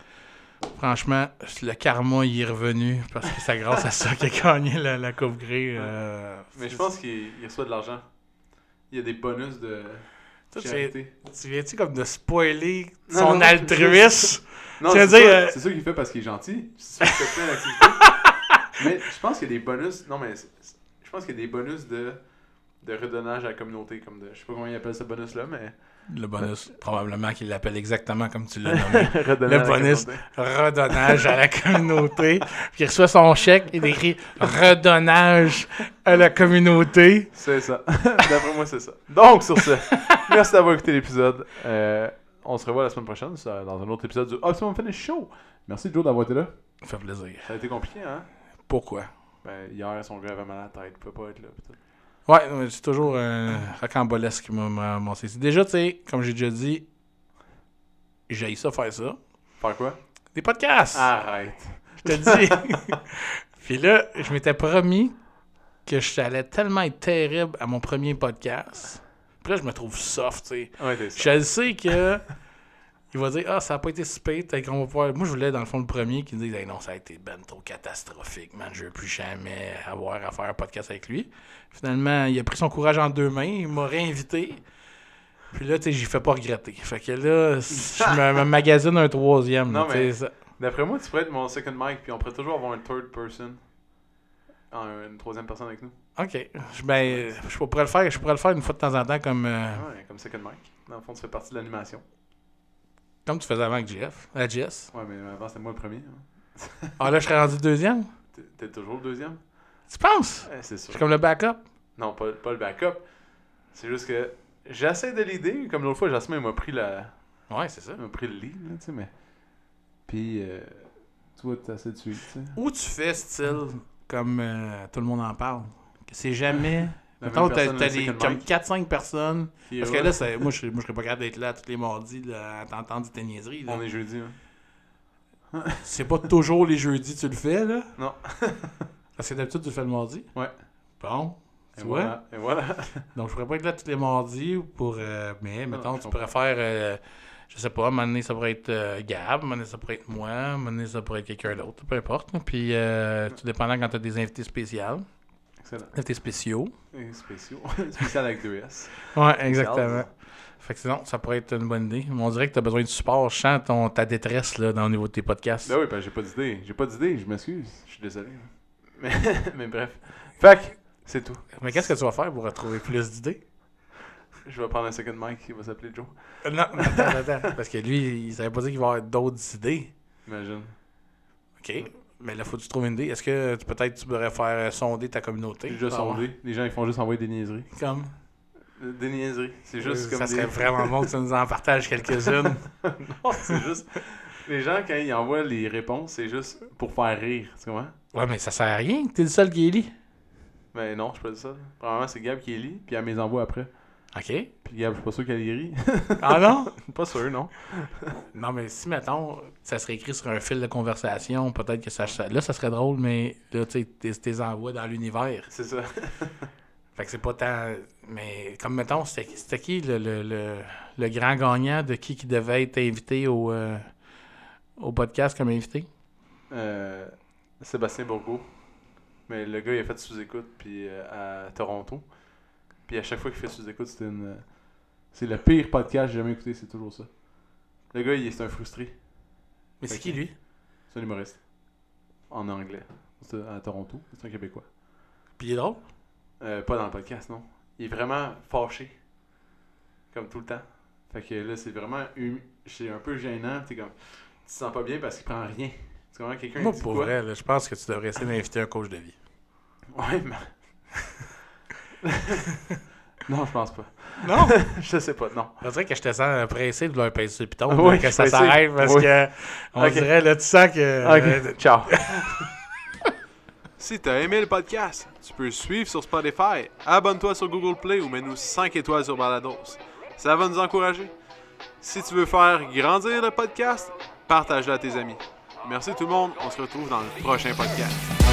franchement, le karma il est revenu parce que c'est grâce à ça qu'il a gagné la, la Coupe Grey. euh, Mais je pense qu'il il reçoit de l'argent. Il y a des bonus de Toi, tu, charité. tu viens-tu comme de spoiler Non, son non, altruisme? Non, c'est ça, euh, c'est ça qu'il fait parce qu'il est gentil. C'est qu'il fait mais je pense qu'il y a des bonus. Non, mais je pense qu'il y a des bonus de, de redonnage à la communauté. Comme de, je sais pas comment il appelle ce bonus-là, mais. Le bonus, probablement qu'il l'appelle exactement comme tu l'as nommé. Le bonus. redonnage à la communauté. Puis il reçoit son chèque, il écrit redonnage à la communauté. C'est ça. D'après moi, c'est ça. Donc, sur ce, merci d'avoir écouté l'épisode. Euh, on se revoit la semaine prochaine dans un autre épisode du Optimum Finish Show. Merci, Joe, d'avoir été là. Ça fait plaisir. Ça a été compliqué, hein? Pourquoi? Ben, hier, son gars avait mal à la tête. Il pouvait pas être là. tout. Ouais, c'est toujours qui m'a- m'a m'a saisi. Déjà, tu sais, comme j'ai déjà dit, j'ai ça faire ça. Faire quoi? Des podcasts! Arrête. Je te dis. Puis là, je m'étais promis que j'allais tellement être terrible à mon premier podcast. Puis là, je me trouve soft, tu sais. Ouais. Je sais que. Il va dire, ah, ça n'a pas été qu'on va pouvoir. Moi, je voulais, dans le fond, le premier qui me dit, Hey, non, ça a été ben trop catastrophique, man. Je veux plus jamais avoir à faire un podcast avec lui. Finalement, il a pris son courage en deux mains, il m'a réinvité. Puis là, tu sais, j'y fais pas regretter. Fait que là, je me, me magasine un troisième. Non, mais-. D'après moi, tu pourrais être mon second mic, puis on pourrait toujours avoir un third person. Un- une troisième personne avec nous. Ok. Je- Ben, je pourrais le faire, je pourrais le faire une fois de temps en temps comme, euh, Ouais, comme second mic. Dans le fond, tu fais partie de l'animation. Comme tu faisais avant avec Jeff. À Jess. Ouais, mais avant, c'était moi le premier. hein. Ah là, je serais rendu deuxième. T'es- toujours le deuxième? Tu penses? Ouais, c'est Je sûr. suis comme le backup. Non, pas, pas le backup. C'est juste que j'essaie de l'aider. Comme l'autre fois, Jasmine m'a pris, la... Ouais, c'est ça. m'a pris le lead, là, tu sais, mais. Puis, euh, toi, t'essaies de suivre, tu sais. Ou tu fais style comme euh, tout le monde en parle? Que c'est jamais. Mettons, t'as des, comme mic, 4-5 personnes. Parce que là. c'est- moi, je serais- moi, je serais pas capable d'être là tous les mardis là, à t'entendre tes niaiseries. là. On est jeudi, hein. C'est pas toujours les jeudis que tu le fais, là. Non. Parce que d'habitude, tu le fais le mardi. Ouais. Bon. Et Tu vois? voilà. Et voilà. Donc, je pourrais pas être là tous les mardis pour. euh, mais, mettons, tu pourrais faire euh, je sais pas, à un moment donné, ça pourrait être euh, Gab, à un moment donné, ça pourrait être moi, à un moment donné, ça pourrait être quelqu'un d'autre, peu importe. Puis, euh, tout dépendant quand tu as des invités spéciaux. Excellent. Invités spéciaux. Et spéciaux. Spécial avec deux S. Ouais, exactement. Fait que sinon, ça pourrait être une bonne idée. Mais on dirait que tu as besoin de support. Je sens ton, ta détresse là, dans, au niveau de tes podcasts. Ben oui, ben j'ai pas d'idée. J'ai pas d'idée, je m'excuse. Je suis désolé. Mais, mais bref. Fait que, c'est tout. Mais qu'est-ce que tu vas faire pour retrouver plus d'idées? Je vais prendre un second mic qui va s'appeler Joe. Euh, Non, attends, attends. Parce que lui, il savait pas dire qu'il va y avoir d'autres idées. Imagine. OK. Mais là, faut que tu trouves une idée. Est-ce que tu- peut-être tu pourrais faire euh, sonder ta communauté? Déjà Ah sondé. Les gens, ils font juste envoyer des niaiseries. Comme? Euh, Des niaiseries. C'est juste comme ça des... serait vraiment bon que tu nous en partages quelques-unes. non, c'est juste... Les gens, quand ils envoient les réponses, c'est juste pour faire rire. Tu comprends? ouais, mais ça sert à rien. T'es le seul qui est lit. Mais non, je peux pas dire ça. Probablement, c'est Gab qui les lit, puis elle me les envoie après. OK. Puis Gab, je suis pas sûr rit. Ah non? pas sûr, non. Non, mais si, mettons, ça serait écrit sur un fil de conversation, peut-être que ça, là, ça serait drôle, mais là, tu sais, t'es- envoies dans l'univers. C'est ça. Fait que c'est pas tant. Mais comme mettons, c'était c'était qui le, le, le, le grand gagnant de qui qui devait être invité au, euh, au podcast comme invité? Euh, Sébastien Bourgault. Mais le gars, il a fait sous-écoute puis euh, à Toronto. Puis à chaque fois qu'il fait sous-écoute, c'était une. euh, C'est le pire podcast que j'ai jamais écouté, c'est toujours ça. Le gars, il est c'est un frustré. Mais c'est qui lui? C'est un humoriste. En anglais. C'est à Toronto. C'est un Québécois. Puis il est drôle? Euh, pas dans le podcast, non. Il est vraiment fâché. Comme tout le temps. Fait que là, c'est vraiment. hum- C'est un peu gênant. T'es comme. Tu te sens pas bien parce qu'il prend rien. Tu comprends? Quelqu'un Moi, dit pour quoi? vrai, là, je pense que tu devrais essayer d'inviter un coach de vie. Ouais, mais. non, je pense pas. Non? Je sais pas, non. On dirait que je te sens pressé de leur passer sur le piton, là, oui, que ça s'arrête parce Oui. que on dirait, là, tu sens que. euh, Ciao. si t'as aimé le podcast, tu peux le suivre sur Spotify, abonne-toi sur Google Play ou mets-nous 5 étoiles sur Balados. Ça va nous encourager. Si tu veux faire grandir le podcast, partage-le à tes amis. Merci tout le monde, on se retrouve dans le prochain podcast.